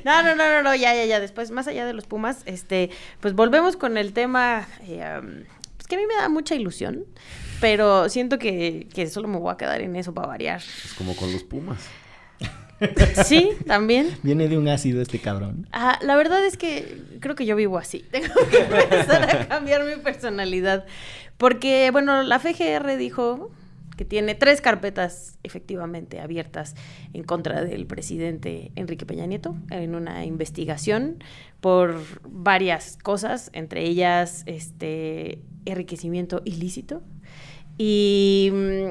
[LAUGHS] No, no, no, no, no, ya, ya, ya. Después, más allá de los Pumas, este, pues volvemos con el tema, eh, um, pues que a mí me da mucha ilusión, pero siento que, que solo me voy a quedar en eso para variar. Es como con los Pumas. [LAUGHS] Sí, también. Viene de un ácido este cabrón. Ah, la verdad es que creo que yo vivo así. [LAUGHS] Tengo que empezar a cambiar mi personalidad. Porque, bueno, la FGR dijo que tiene tres carpetas efectivamente abiertas en contra del presidente Enrique Peña Nieto en una investigación por varias cosas, entre ellas este enriquecimiento ilícito. Y mm,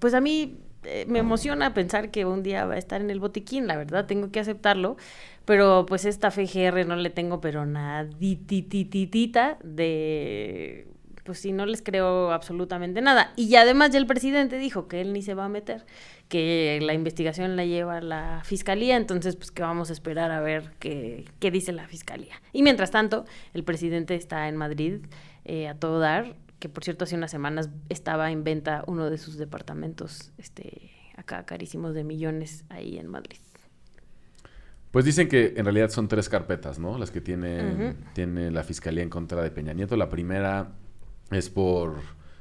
pues a mí eh, me emociona pensar que un día va a estar en el botiquín, la verdad, tengo que aceptarlo. Pero pues esta FGR no le tengo pero naditititita de pues sí, no les creo absolutamente nada. Y además ya el presidente dijo que él ni se va a meter, que la investigación la lleva la fiscalía, entonces pues que vamos a esperar a ver qué, qué dice la fiscalía. Y mientras tanto, el presidente está en Madrid eh, a todo dar, que por cierto hace unas semanas estaba en venta uno de sus departamentos, este, acá carísimos de millones ahí en Madrid. Pues dicen que en realidad son tres carpetas, ¿no? Las que tiene, tiene la fiscalía en contra de Peña Nieto. La primera es por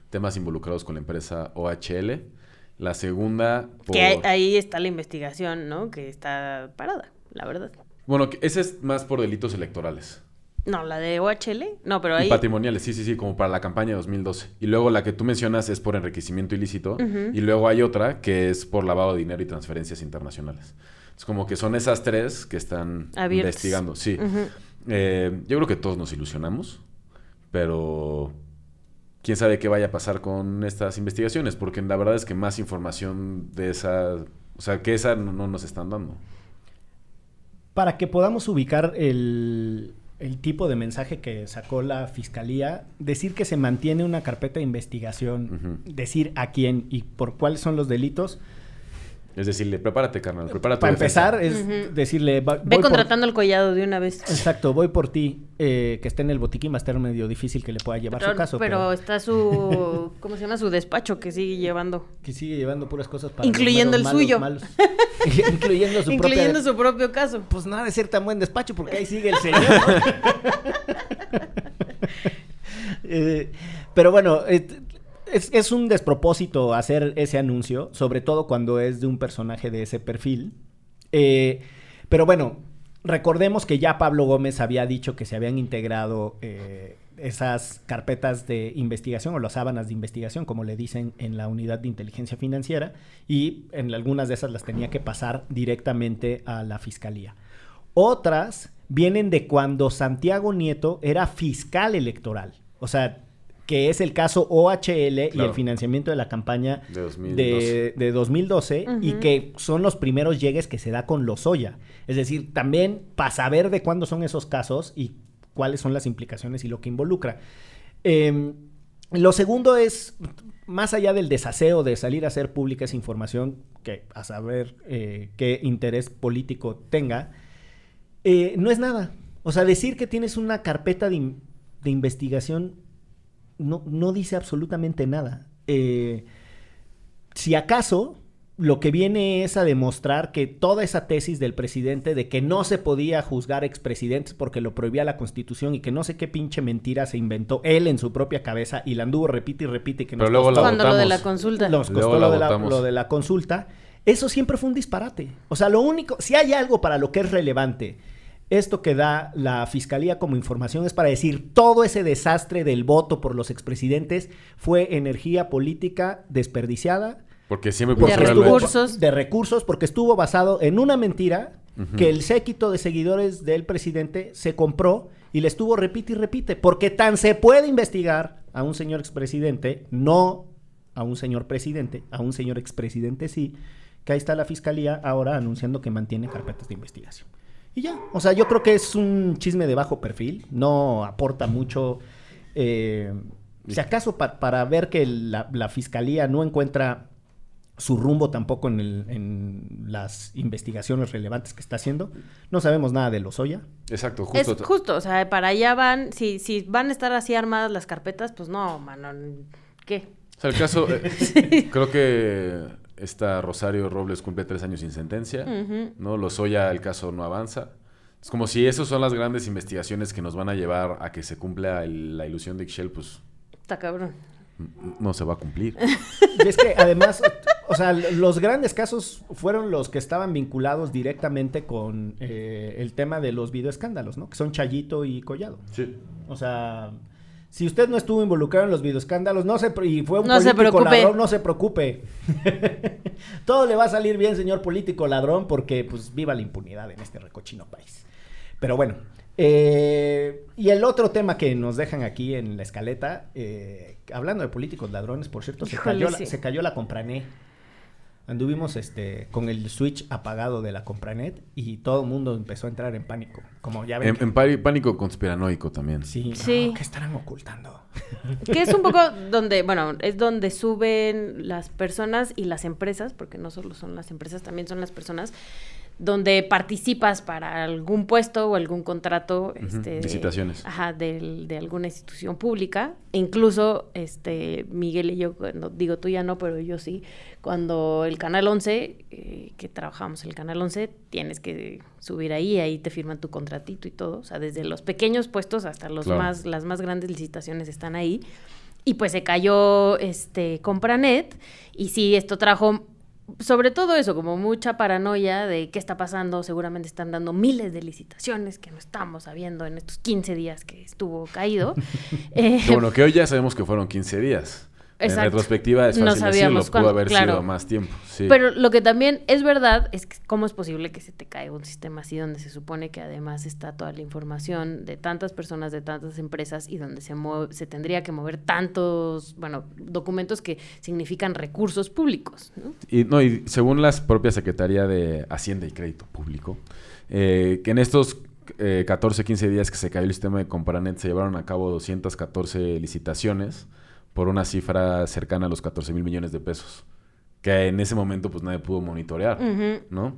temas involucrados con la empresa OHL. La segunda por... Que ahí- está la investigación, ¿no? Que está parada, la verdad. Bueno, ese es más por delitos electorales. No, la de OHL, no, pero Y ahí... patrimoniales, sí, sí, sí, como para la campaña de 2012. Y luego la que tú mencionas es por enriquecimiento ilícito. Y luego hay otra que es por lavado de dinero y transferencias internacionales. Es como que son esas tres que están investigando. Sí. Eh, yo creo que todos nos ilusionamos, pero quién sabe qué vaya a pasar con estas investigaciones, porque la verdad es que más información de esa, o sea, que esa no, no nos están dando. Para que podamos ubicar el, el tipo de mensaje que sacó la fiscalía, decir que se mantiene una carpeta de investigación, decir a quién y por cuáles son los delitos. Es decirle, prepárate, carnal, prepárate. Para empezar, es decirle. va- Ve voy por- contratando el collado de una vez. Exacto, voy por ti. eh, que esté en el botiquín va a estar medio difícil que le pueda llevar Pero, su caso. pero Pero, está su, [LAUGHS] ¿cómo se llama? Su despacho que sigue llevando. que sigue llevando puras cosas para. Incluyendo el suyo. malos. [LAUGHS] incluyendo su incluyendo propia. su propio caso. Pues nada de ser tan buen despacho porque ahí sigue el señor. [LAUGHS] Eh, pero bueno, eh, es, es un despropósito hacer ese anuncio, sobre todo cuando es de un personaje de ese perfil. Eh, pero bueno, recordemos que ya Pablo Gómez había dicho que se habían integrado eh, esas carpetas de investigación o las sábanas de investigación, como le dicen en la unidad de inteligencia financiera, y en algunas de esas las tenía que pasar directamente a la fiscalía. Otras vienen de cuando Santiago Nieto era fiscal electoral. O sea, que es el caso OHL y el financiamiento de la campaña de 2012, de, 2012 y que son los primeros llegues que se da con Lozoya. Es decir, también para saber de cuándo son esos casos y cuáles son las implicaciones y lo que involucra. Em, lo segundo es, más allá del desaseo de salir a hacer pública esa información, que a saber eh, qué interés político tenga, eh, no es nada. O sea, decir que tienes una carpeta de, de investigación no, no dice absolutamente nada. Eh, si acaso lo que viene es a demostrar que toda esa tesis del presidente de que no se podía juzgar expresidentes porque lo prohibía la constitución y que no sé qué pinche mentira se inventó él en su propia cabeza y la anduvo repite y repite que Pero luego la Cuando lo de la consulta. Nos costó lo de, la, lo de la consulta. Eso siempre fue un disparate. O sea, lo único, si hay algo para lo que es relevante esto que da la fiscalía como información es para decir todo ese desastre del voto por los expresidentes fue energía política desperdiciada. Porque siempre de recursos. De recursos, porque estuvo basado en una mentira que el séquito de seguidores del presidente se compró y le estuvo repite y repite. Porque tan se puede investigar a un señor expresidente, no a un señor presidente, a un señor expresidente sí, que ahí está la fiscalía ahora anunciando que mantiene carpetas de investigación. Y ya, o sea, yo creo que es un chisme de bajo perfil, no aporta mucho. Eh, si acaso para ver que la, fiscalía no encuentra su rumbo tampoco en, las investigaciones relevantes que está haciendo. No sabemos nada de Lozoya. Exacto, justo. Es justo, o sea, para allá van, si, si van a estar así armadas las carpetas, pues no, mano, ¿qué? O sea, el caso, [LAUGHS] eh, creo que esta Rosario Robles cumple tres años sin sentencia, ¿no? Lozoya, el caso no avanza. Es como si esas son las grandes investigaciones que nos van a llevar a que se cumpla la ilusión de Ixchel, pues... Está cabrón. No se va a cumplir. [LAUGHS] Y es que además, o sea, los grandes casos fueron los que estaban vinculados directamente con eh, el tema de los videoescándalos, ¿no? Que son Chayito y Collado. Sí. O sea, si usted no estuvo involucrado en los videoescándalos no se, y fue un no político ladrón, no se preocupe. [LAUGHS] Todo le va a salir bien, señor político ladrón, porque pues viva la impunidad en este recochino país. Pero bueno, eh, y el otro tema que nos dejan aquí en la escaleta, eh, hablando de políticos ladrones, por cierto, se, cayó, la, se cayó la Comprané. Anduvimos este, con el switch apagado de la Compranet y todo el mundo empezó a entrar en pánico. Como ya ven en, pánico conspiranoico también. Sí, sí. ¿qué estarán ocultando? [LAUGHS] Que es un poco donde, bueno, es donde suben las personas y las empresas, porque no solo son las empresas, también son las personas donde participas para algún puesto o algún contrato este, licitaciones. ajá, de, de, alguna institución pública. Incluso este Miguel y yo no, digo tú ya no pero yo sí cuando el canal 11 eh, que trabajamos en el canal 11 tienes que subir ahí ahí te firman tu contratito y todo. O sea desde los pequeños puestos hasta los más las más grandes licitaciones están ahí. Y pues se cayó este Compranet. Y sí esto trajo sobre todo eso, como mucha paranoia de qué está pasando, seguramente están dando miles de licitaciones que no estamos sabiendo en estos 15 días que estuvo caído. [LAUGHS] eh, bueno, que hoy ya sabemos que fueron 15 días. En retrospectiva es fácil decirlo, pudo haber sido más tiempo. Pero lo que también es verdad es que cómo es posible que se te caiga un sistema así donde se supone que además está toda la información de tantas personas, de tantas empresas y donde se, se tendría que mover tantos, bueno, documentos que significan recursos públicos. Y, no, y según la propia Secretaría de Hacienda y Crédito Público, eh, que en estos 14, eh, 15 días que se cayó el sistema de Comparanet se llevaron a cabo 214 licitaciones por una cifra cercana a los 14 mil millones de pesos, que en ese momento pues nadie pudo monitorear, ¿no?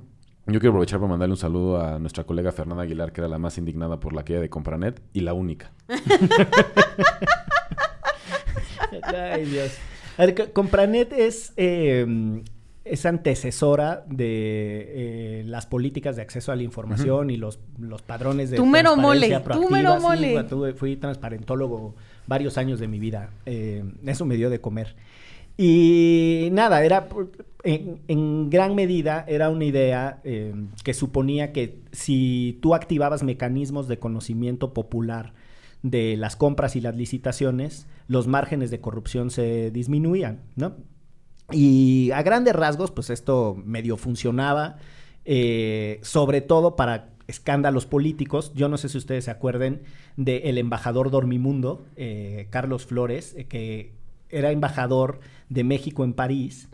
Yo quiero aprovechar para mandarle un saludo a nuestra colega Fernanda Aguilar, que era la más indignada por la caída de Compranet y la única. [LAUGHS] Ay, Dios. A ver, Compranet es, em, es antecesora de eh, las políticas de acceso a la información y los, los padrones de mero mole, mero mole. fui transparentólogo varios años de mi vida. Eh, eso me dio de comer. Y nada, era en, gran medida era una idea eh, que suponía que si tú activabas mecanismos de conocimiento popular de las compras y las licitaciones, los márgenes de corrupción se disminuían, ¿no? Y a grandes rasgos, pues esto medio funcionaba, eh, sobre todo para escándalos políticos. Yo no sé si ustedes se acuerden del embajador Dormimundo, eh, Carlos Flores, eh, que era embajador de México en París.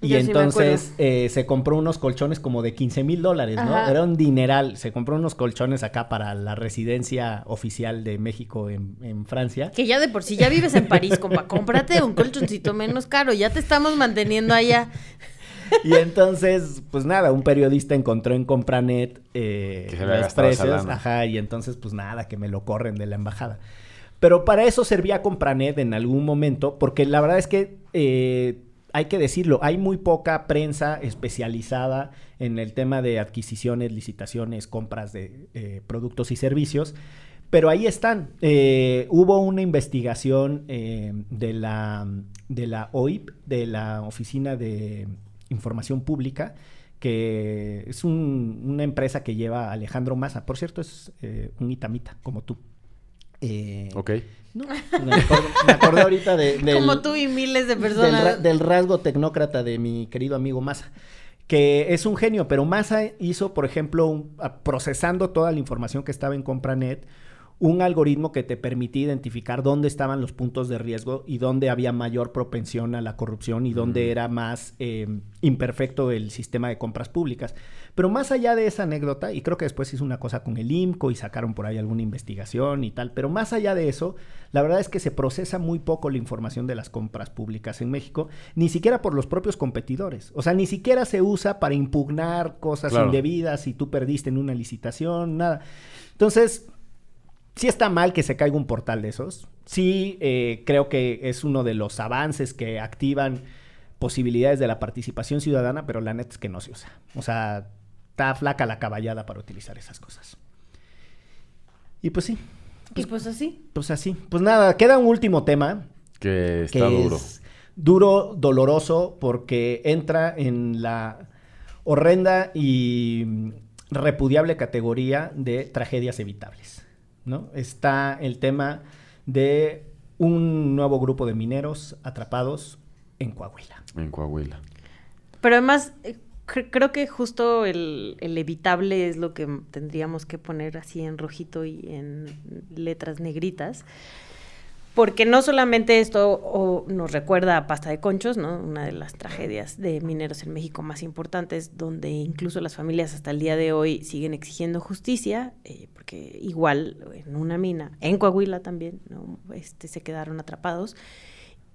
Y Yo sí me entonces eh, se compró unos colchones como de 15 mil dólares, ¿no? Ajá. Era un dineral. Se compró unos colchones acá para la residencia oficial de México en, en Francia. Que ya de por sí ya vives en París, compa. [LAUGHS] Cómprate un colchoncito menos caro. Ya te estamos manteniendo allá. [LAUGHS] Y entonces, pues nada, un periodista encontró en Compranet eh, los precios. Ajá, y entonces, pues nada, que me lo corren de la embajada. Pero para eso servía Compranet en algún momento, porque la verdad es que eh, hay que decirlo, hay muy poca prensa especializada en el tema de adquisiciones, licitaciones, compras de eh, productos y servicios. Pero ahí están. Eh, hubo una investigación de, la, de la OIP, de la Oficina de Información Pública, que es un- una empresa que lleva Alejandro Massa. Por cierto, es un itamita, como tú. Eh, Ok. no, me, acordé, me acordé ahorita de, del, Como tú y miles de del, personas. del rasgo tecnócrata de mi querido amigo Massa, que es un genio, pero Massa hizo, por ejemplo, un- a- procesando toda la información que estaba en Compranet, un algoritmo que te permitía identificar dónde estaban los puntos de riesgo y dónde había mayor propensión a la corrupción y dónde era más eh, imperfecto el sistema de compras públicas. Pero más allá de esa anécdota, y creo que después hizo una cosa con el IMCO y sacaron por ahí alguna investigación y tal, pero más allá de eso, la verdad es que se procesa muy poco la información de las compras públicas en México, ni siquiera por los propios competidores. O sea, ni siquiera se usa para impugnar cosas Claro. indebidas si tú perdiste en una licitación, nada. Entonces, sí está mal que se caiga un portal de esos. Sí eh, creo que es uno de los avances que activan posibilidades de la participación ciudadana, pero la neta es que no se usa. O sea, está flaca la caballada para utilizar esas cosas. Y pues sí, Y pues así. pues así. Pues nada, queda un último tema Que está que duro. es duro, doloroso, porque entra en la horrenda y repudiable categoría de tragedias evitables. ¿No? Está el tema de un nuevo grupo de mineros atrapados en Coahuila. En Coahuila. Pero además, eh, cre- creo que justo el, el evitable es lo que tendríamos que poner así en rojito y en letras negritas. Porque no solamente esto nos recuerda a Pasta de Conchos, ¿no? Una de las tragedias de mineros en México más importantes, donde incluso las familias hasta el día de hoy siguen exigiendo justicia, eh, porque igual en una mina, en Coahuila también, ¿no? este, se quedaron atrapados.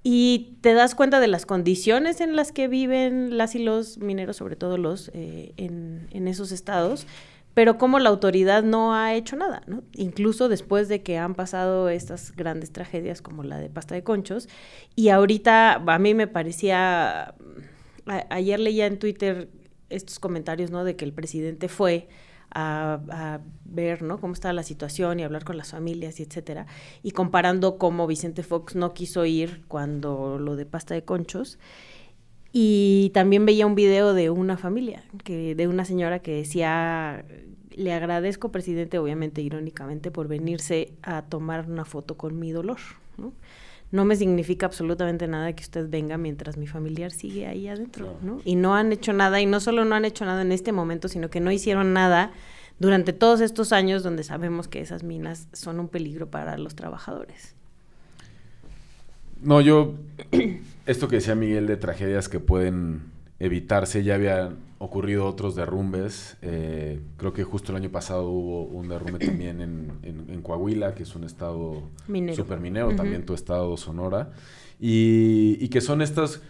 Y te das cuenta de las condiciones en las que viven las y los mineros, sobre todo los eh, en esos estados, pero como la autoridad no ha hecho nada, ¿no? Incluso después de que han pasado estas grandes tragedias como la de Pasta de Conchos. Y ahorita a mí me parecía, ayer leía en Twitter estos comentarios, ¿no? De que el presidente fue a, a ver, ¿no? Cómo estaba la situación y hablar con las familias y etcétera. Y comparando cómo Vicente Fox no quiso ir cuando lo de Pasta de Conchos. Y también veía un video de una familia, que, de una señora que decía, le agradezco, presidente, obviamente irónicamente, por venirse a tomar una foto con mi dolor. ¿no? No me significa absolutamente nada que usted venga mientras mi familiar sigue ahí adentro. ¿no? Y no han hecho nada, y no solo no han hecho nada en este momento, sino que no hicieron nada durante todos estos años donde sabemos que esas minas son un peligro para los trabajadores. No, yo. [CLEARS THROAT] Esto que decía Miguel de tragedias que pueden evitarse, ya habían ocurrido otros derrumbes. Eh, creo que justo el año pasado hubo un derrumbe [CLEARS THROAT] también en, en- en Coahuila, que es un estado Minero. superminero, también tu estado Sonora. Y, y que son estas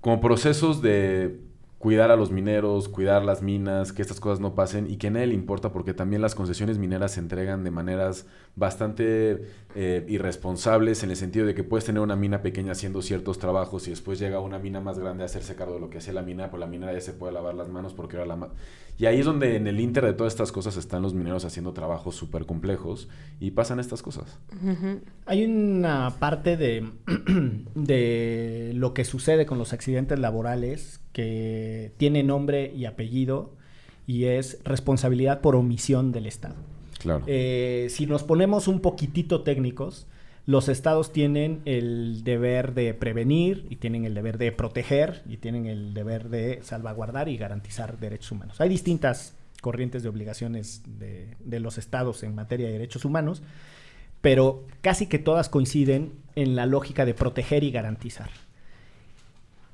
como procesos de cuidar a los mineros, cuidar las minas, que estas cosas no pasen y que a nadie le importa porque también las concesiones mineras se entregan de maneras bastante eh, irresponsables en el sentido de que puedes tener una mina pequeña haciendo ciertos trabajos y después llega una mina más grande a hacerse cargo de lo que hace la mina, pues la minera ya se puede lavar las manos porque ahora la... Y ahí es donde en el inter de todas estas cosas están los mineros haciendo trabajos súper complejos y pasan estas cosas. Hay una parte de, [CLEARS THROAT] de lo que sucede con los accidentes laborales que tiene nombre y apellido y es responsabilidad por omisión del Estado. Claro. Eh, si nos ponemos un poquitito técnicos, los estados tienen el deber de prevenir y tienen el deber de proteger y tienen el deber de salvaguardar y garantizar derechos humanos. Hay distintas corrientes de obligaciones de, los estados en materia de derechos humanos, pero casi que todas coinciden en la lógica de proteger y garantizar.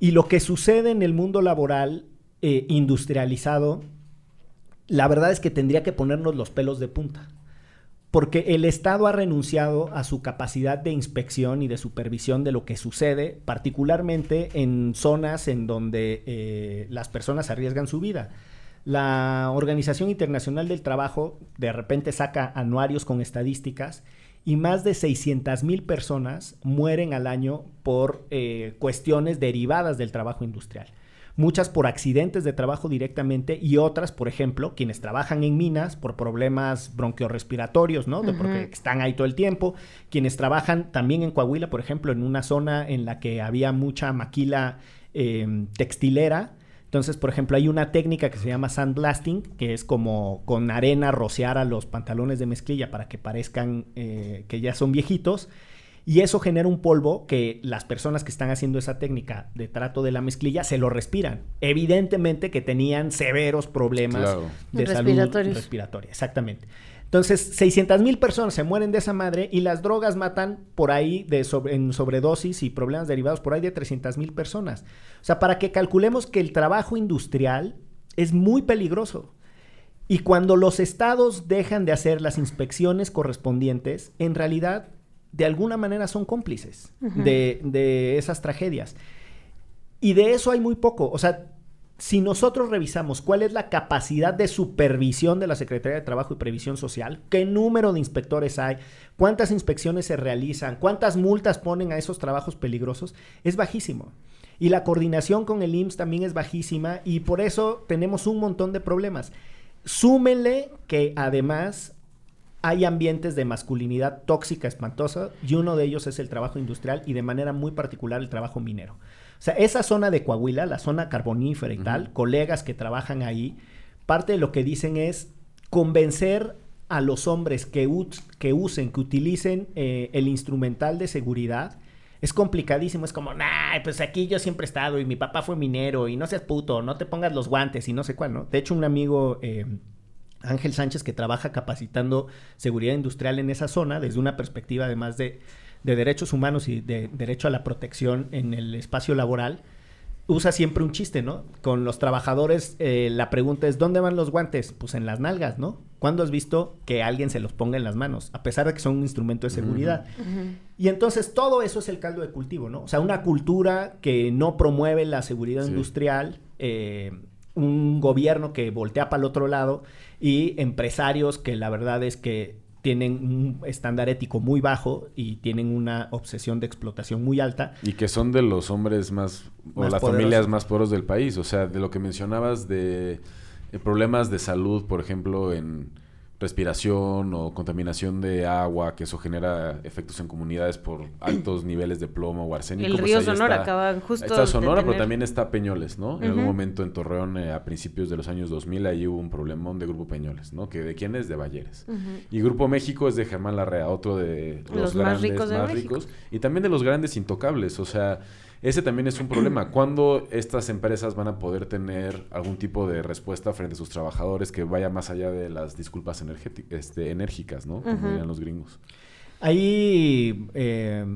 Y lo que sucede en el mundo laboral eh, industrializado, la verdad es que tendría que ponernos los pelos de punta. Porque el Estado ha renunciado a su capacidad de inspección y de supervisión de lo que sucede, particularmente en zonas en donde eh, las personas arriesgan su vida. La Organización Internacional del Trabajo de repente saca anuarios con estadísticas y más de 600 mil personas mueren al año por eh, cuestiones derivadas del trabajo industrial. Muchas por accidentes de trabajo directamente y otras, por ejemplo, quienes trabajan en minas por problemas bronquiorrespiratorios, ¿no? De porque están ahí todo el tiempo. Quienes trabajan también en Coahuila, por ejemplo, en una zona en la que había mucha maquila eh, textilera entonces, por ejemplo, hay una técnica que se llama sandblasting, que es como con arena rociar a los pantalones de mezclilla para que parezcan eh, que ya son viejitos. Y eso genera un polvo que las personas que están haciendo esa técnica de trato de la mezclilla se lo respiran. Evidentemente que tenían severos problemas de salud respiratoria. Exactamente. Entonces, 600 mil personas se mueren de esa madre y las drogas matan por ahí de en sobredosis y problemas derivados por ahí de 300 mil personas. O sea, para que calculemos que el trabajo industrial es muy peligroso. Y cuando los estados dejan de hacer las inspecciones correspondientes, en realidad, de alguna manera son cómplices de, de esas tragedias. Y de eso hay muy poco. O sea, si nosotros revisamos cuál es la capacidad de supervisión de la Secretaría de Trabajo y Previsión Social, qué número de inspectores hay, cuántas inspecciones se realizan, cuántas multas ponen a esos trabajos peligrosos, es bajísimo. Y la coordinación con el IMSS también es bajísima y por eso tenemos un montón de problemas. Súmenle que además hay ambientes de masculinidad tóxica espantosa y uno de ellos es el trabajo industrial y de manera muy particular el trabajo minero. O sea, esa zona de Coahuila, la zona carbonífera y tal, colegas que trabajan ahí, parte de lo que dicen es convencer a los hombres que, que usen, que utilicen eh, el instrumental de seguridad. Es complicadísimo, es como, nah, pues aquí yo siempre he estado y mi papá fue minero y no seas puto, no te pongas los guantes y no sé cuál, ¿no? De hecho, un amigo, eh, Ángel Sánchez, que trabaja capacitando seguridad industrial en esa zona desde una perspectiva además de de derechos humanos y de derecho a la protección en el espacio laboral, usa siempre un chiste, ¿no? Con los trabajadores eh, la pregunta es, ¿dónde van los guantes? Pues en las nalgas, ¿no? ¿Cuándo has visto que alguien se los ponga en las manos? A pesar de que son un instrumento de seguridad. Y entonces todo eso es el caldo de cultivo, ¿no? O sea, una cultura que no promueve la seguridad industrial, eh, un gobierno que voltea para el otro lado y empresarios que la verdad es que tienen un estándar ético muy bajo y tienen una obsesión de explotación muy alta. Y que son de los hombres más, o las familias más poderosas del país. O sea, de lo que mencionabas de eh, problemas de salud, por ejemplo, en respiración o contaminación de agua, que eso genera efectos en comunidades por [CLEARS THROAT] altos niveles de plomo o arsénico. El pues río Sonora acaba justo Está Sonora, pero también está Peñoles, ¿no? En algún momento en Torreón, eh, a principios de los años 2000, ahí hubo un problemón de Grupo Peñoles, ¿no? Que de quién es? De Balleres. Y Grupo México es de Germán Larrea, otro de los, grandes, más ricos, más ricos. Y también de los grandes intocables, o sea... Ese también es un problema. [CLEARS THROAT] ¿Cuándo estas empresas van a poder tener algún tipo de respuesta frente a sus trabajadores que vaya más allá de las disculpas este, enérgicas, ¿no? Como dirían los gringos. Ahí eh,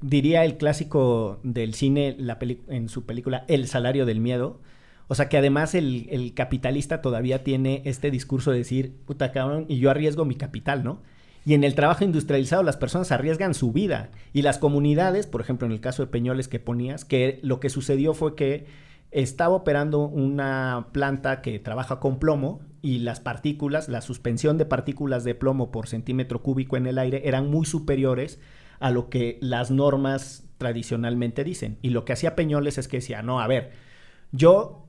diría el clásico del cine la en su película El salario del miedo. O sea que además el, el, capitalista todavía tiene este discurso de decir, puta cabrón, y yo arriesgo mi capital, ¿no? Y en el trabajo industrializado las personas arriesgan su vida. Y las comunidades, por ejemplo, en el caso de Peñoles que ponías, que lo que sucedió fue que estaba operando una planta que trabaja con plomo y las partículas, la suspensión de partículas de plomo por centímetro cúbico en el aire eran muy superiores a lo que las normas tradicionalmente dicen. Y lo que hacía Peñoles es que decía, no, a ver, yo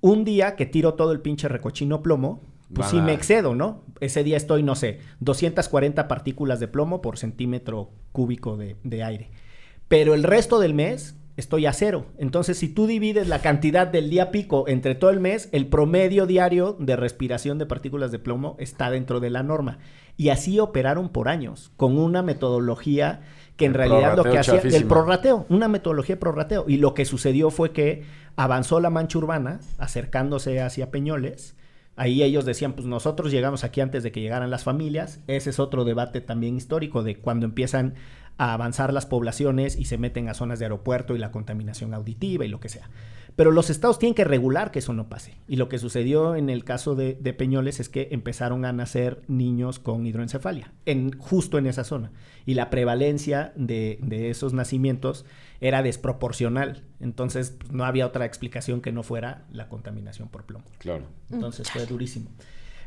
un día que tiro todo el pinche recochino plomo, pues sí me excedo, ¿no? Ese día estoy, no sé, 240 partículas de plomo por centímetro cúbico de, aire. Pero el resto del mes estoy a cero. Entonces, si tú divides la cantidad del día pico entre todo el mes, el promedio diario de respiración de partículas de plomo está dentro de la norma. Y así operaron por años, con una metodología que en El realidad lo que hacía chafísima. prorrateo, una metodología de prorrateo. Y lo que sucedió fue que avanzó la mancha urbana, acercándose hacia Peñoles. Ahí ellos decían, pues nosotros llegamos aquí antes de que llegaran las familias. Ese es otro debate también histórico de cuando empiezan a avanzar las poblaciones y se meten a zonas de aeropuerto y la contaminación auditiva y lo que sea. Pero los estados tienen que regular que eso no pase. Y lo que sucedió en el caso de, Peñoles es que empezaron a nacer niños con hidroencefalia, en, justo en esa zona. Y la prevalencia de esos nacimientos era desproporcional. Entonces pues, no había otra explicación que no fuera la contaminación por plomo. Claro. Entonces fue durísimo.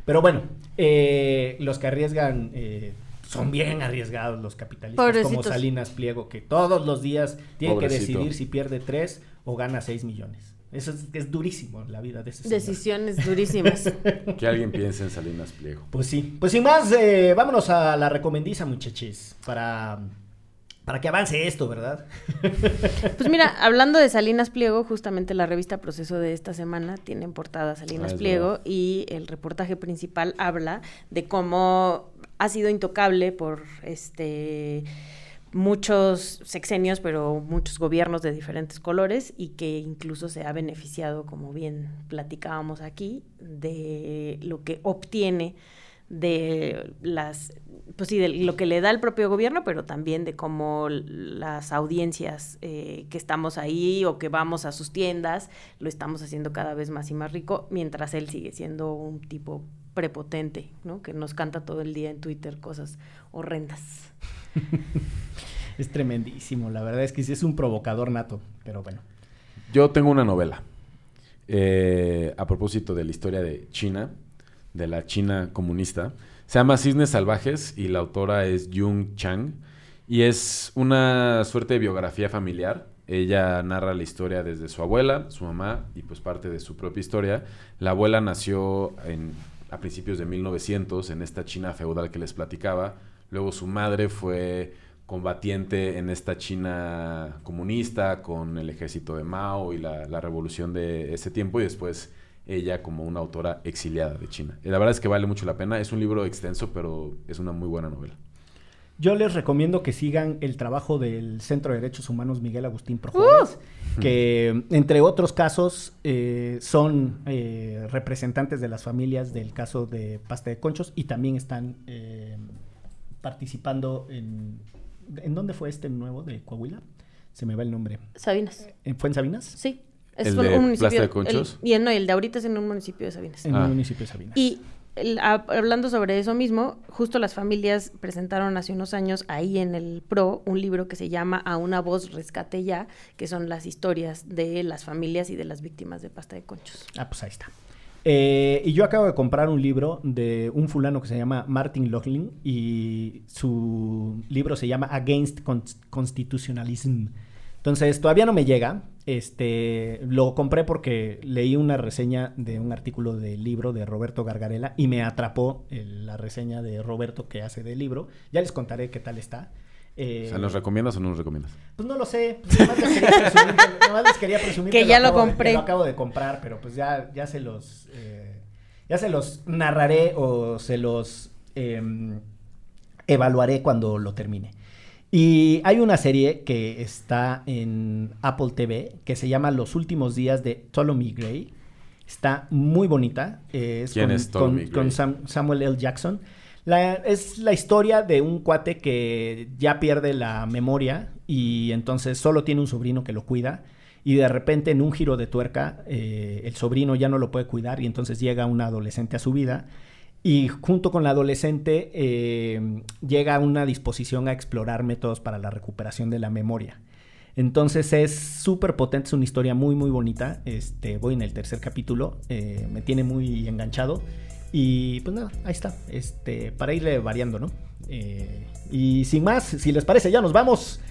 Pero bueno, eh, los que arriesgan eh, son bien arriesgados los capitalistas, como. Salinas Pliego, que todos los días tienen que decidir si pierde 3 o gana 6 millones. Eso es, es durísimo la vida de ese señor. Decisiones durísimas. [LAUGHS] Que alguien piense en Salinas Pliego. Pues sí. Pues sin más, eh, vámonos a la recomendiza, muchachos, para, para que avance esto, ¿verdad? Pues mira, hablando de Salinas Pliego, justamente la revista Proceso de esta semana tiene en portada Salinas Ah, Pliego verdad. y el reportaje principal habla de cómo ha sido intocable por este muchos sexenios, pero muchos gobiernos de diferentes colores y que incluso se ha beneficiado, como bien platicábamos aquí, de lo que obtiene de las pues sí de lo que le da el propio gobierno pero también de cómo las audiencias eh, que estamos ahí o que vamos a sus tiendas lo estamos haciendo cada vez más y más rico mientras él sigue siendo un tipo prepotente no que nos canta todo el día en Twitter cosas horrendas [LAUGHS] Es tremendísimo, la verdad es que sí es un provocador nato, pero bueno. Yo tengo una novela. eh, a propósito de la historia de China, de la China comunista. Se llama Cisnes Salvajes y la autora es Jung Chang. Y es una suerte de biografía familiar. Ella narra la historia desde su abuela, su mamá y pues parte de su propia historia. La abuela nació en, a principios de 1900 en esta China feudal que les platicaba. Luego su madre fue combatiente en esta China comunista con el ejército de Mao y la, la revolución de ese tiempo y después ella como una autora exiliada de China. Y la verdad es que vale mucho la pena. Es un libro extenso, pero es una muy buena novela. Yo les recomiendo que sigan el trabajo del Centro de Derechos Humanos Miguel Agustín Projuárez, que [LAUGHS] entre otros casos eh, son eh, representantes de las familias del caso de Pasta de Conchos y también están eh, participando en... ¿En dónde fue este nuevo de Coahuila? Se me va el nombre. Sabinas ¿En- ¿Fue en Sabinas? sí es ¿El un, de un municipio Plaza de Conchos? el- y el, no, el de ahorita es en un municipio de Sabinas En Ah. el municipio de Sabinas. Y el- a- hablando sobre eso mismo, justo las familias presentaron hace unos años ahí en el PRO un libro que se llama A una voz rescate ya, que son las historias de las familias y de las víctimas de pasta de conchos. Ah, pues ahí está. Eh, y yo acabo de comprar un libro de un fulano que se llama Martin Loughlin y su libro se llama Against Con- Constitutionalism. Entonces todavía no me llega. Este lo compré porque leí una reseña de un artículo del libro de Roberto Gargarela y me atrapó el- la reseña de Roberto que hace del libro. Ya les contaré qué tal está. Eh, O sea, ¿nos recomiendas o no nos recomiendas? pues no lo sé. Nomás les quería presumir, nomás les quería presumir [LAUGHS] Que ya lo acabo de- compré. que lo acabo de comprar, pero pues ya, ya se los. eh, ya se los narraré o se los em, evaluaré cuando lo termine. Y hay una serie que está en Apple TV que se llama Los últimos días de Ptolemy Gray. Está muy bonita. es ¿Quién con, es Ptolemy con- con Gray? Sam- Samuel L. Jackson. La- es la historia de un cuate que ya pierde la memoria y entonces solo tiene un sobrino que lo cuida y de repente en un giro de tuerca eh, el sobrino ya no lo puede cuidar y entonces llega un adolescente a su vida y junto con la adolescente eh, llega una disposición a explorar métodos para la recuperación de la memoria. Entonces es súper potente, es una historia muy muy bonita. Este, voy en el tercer capítulo, eh, me tiene muy enganchado. Y pues nada, ahí está, este, para irle variando, ¿no? Eh, y sin más, si les parece, ya nos vamos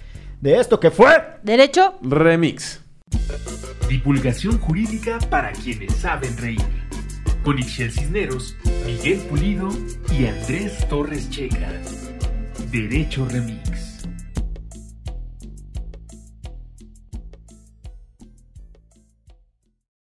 de esto que fue. Derecho, Remix. Divulgación jurídica para quienes saben reír. Con Ixel Cisneros, Miguel Pulido y Andrés Torres Checa. Derecho Remix.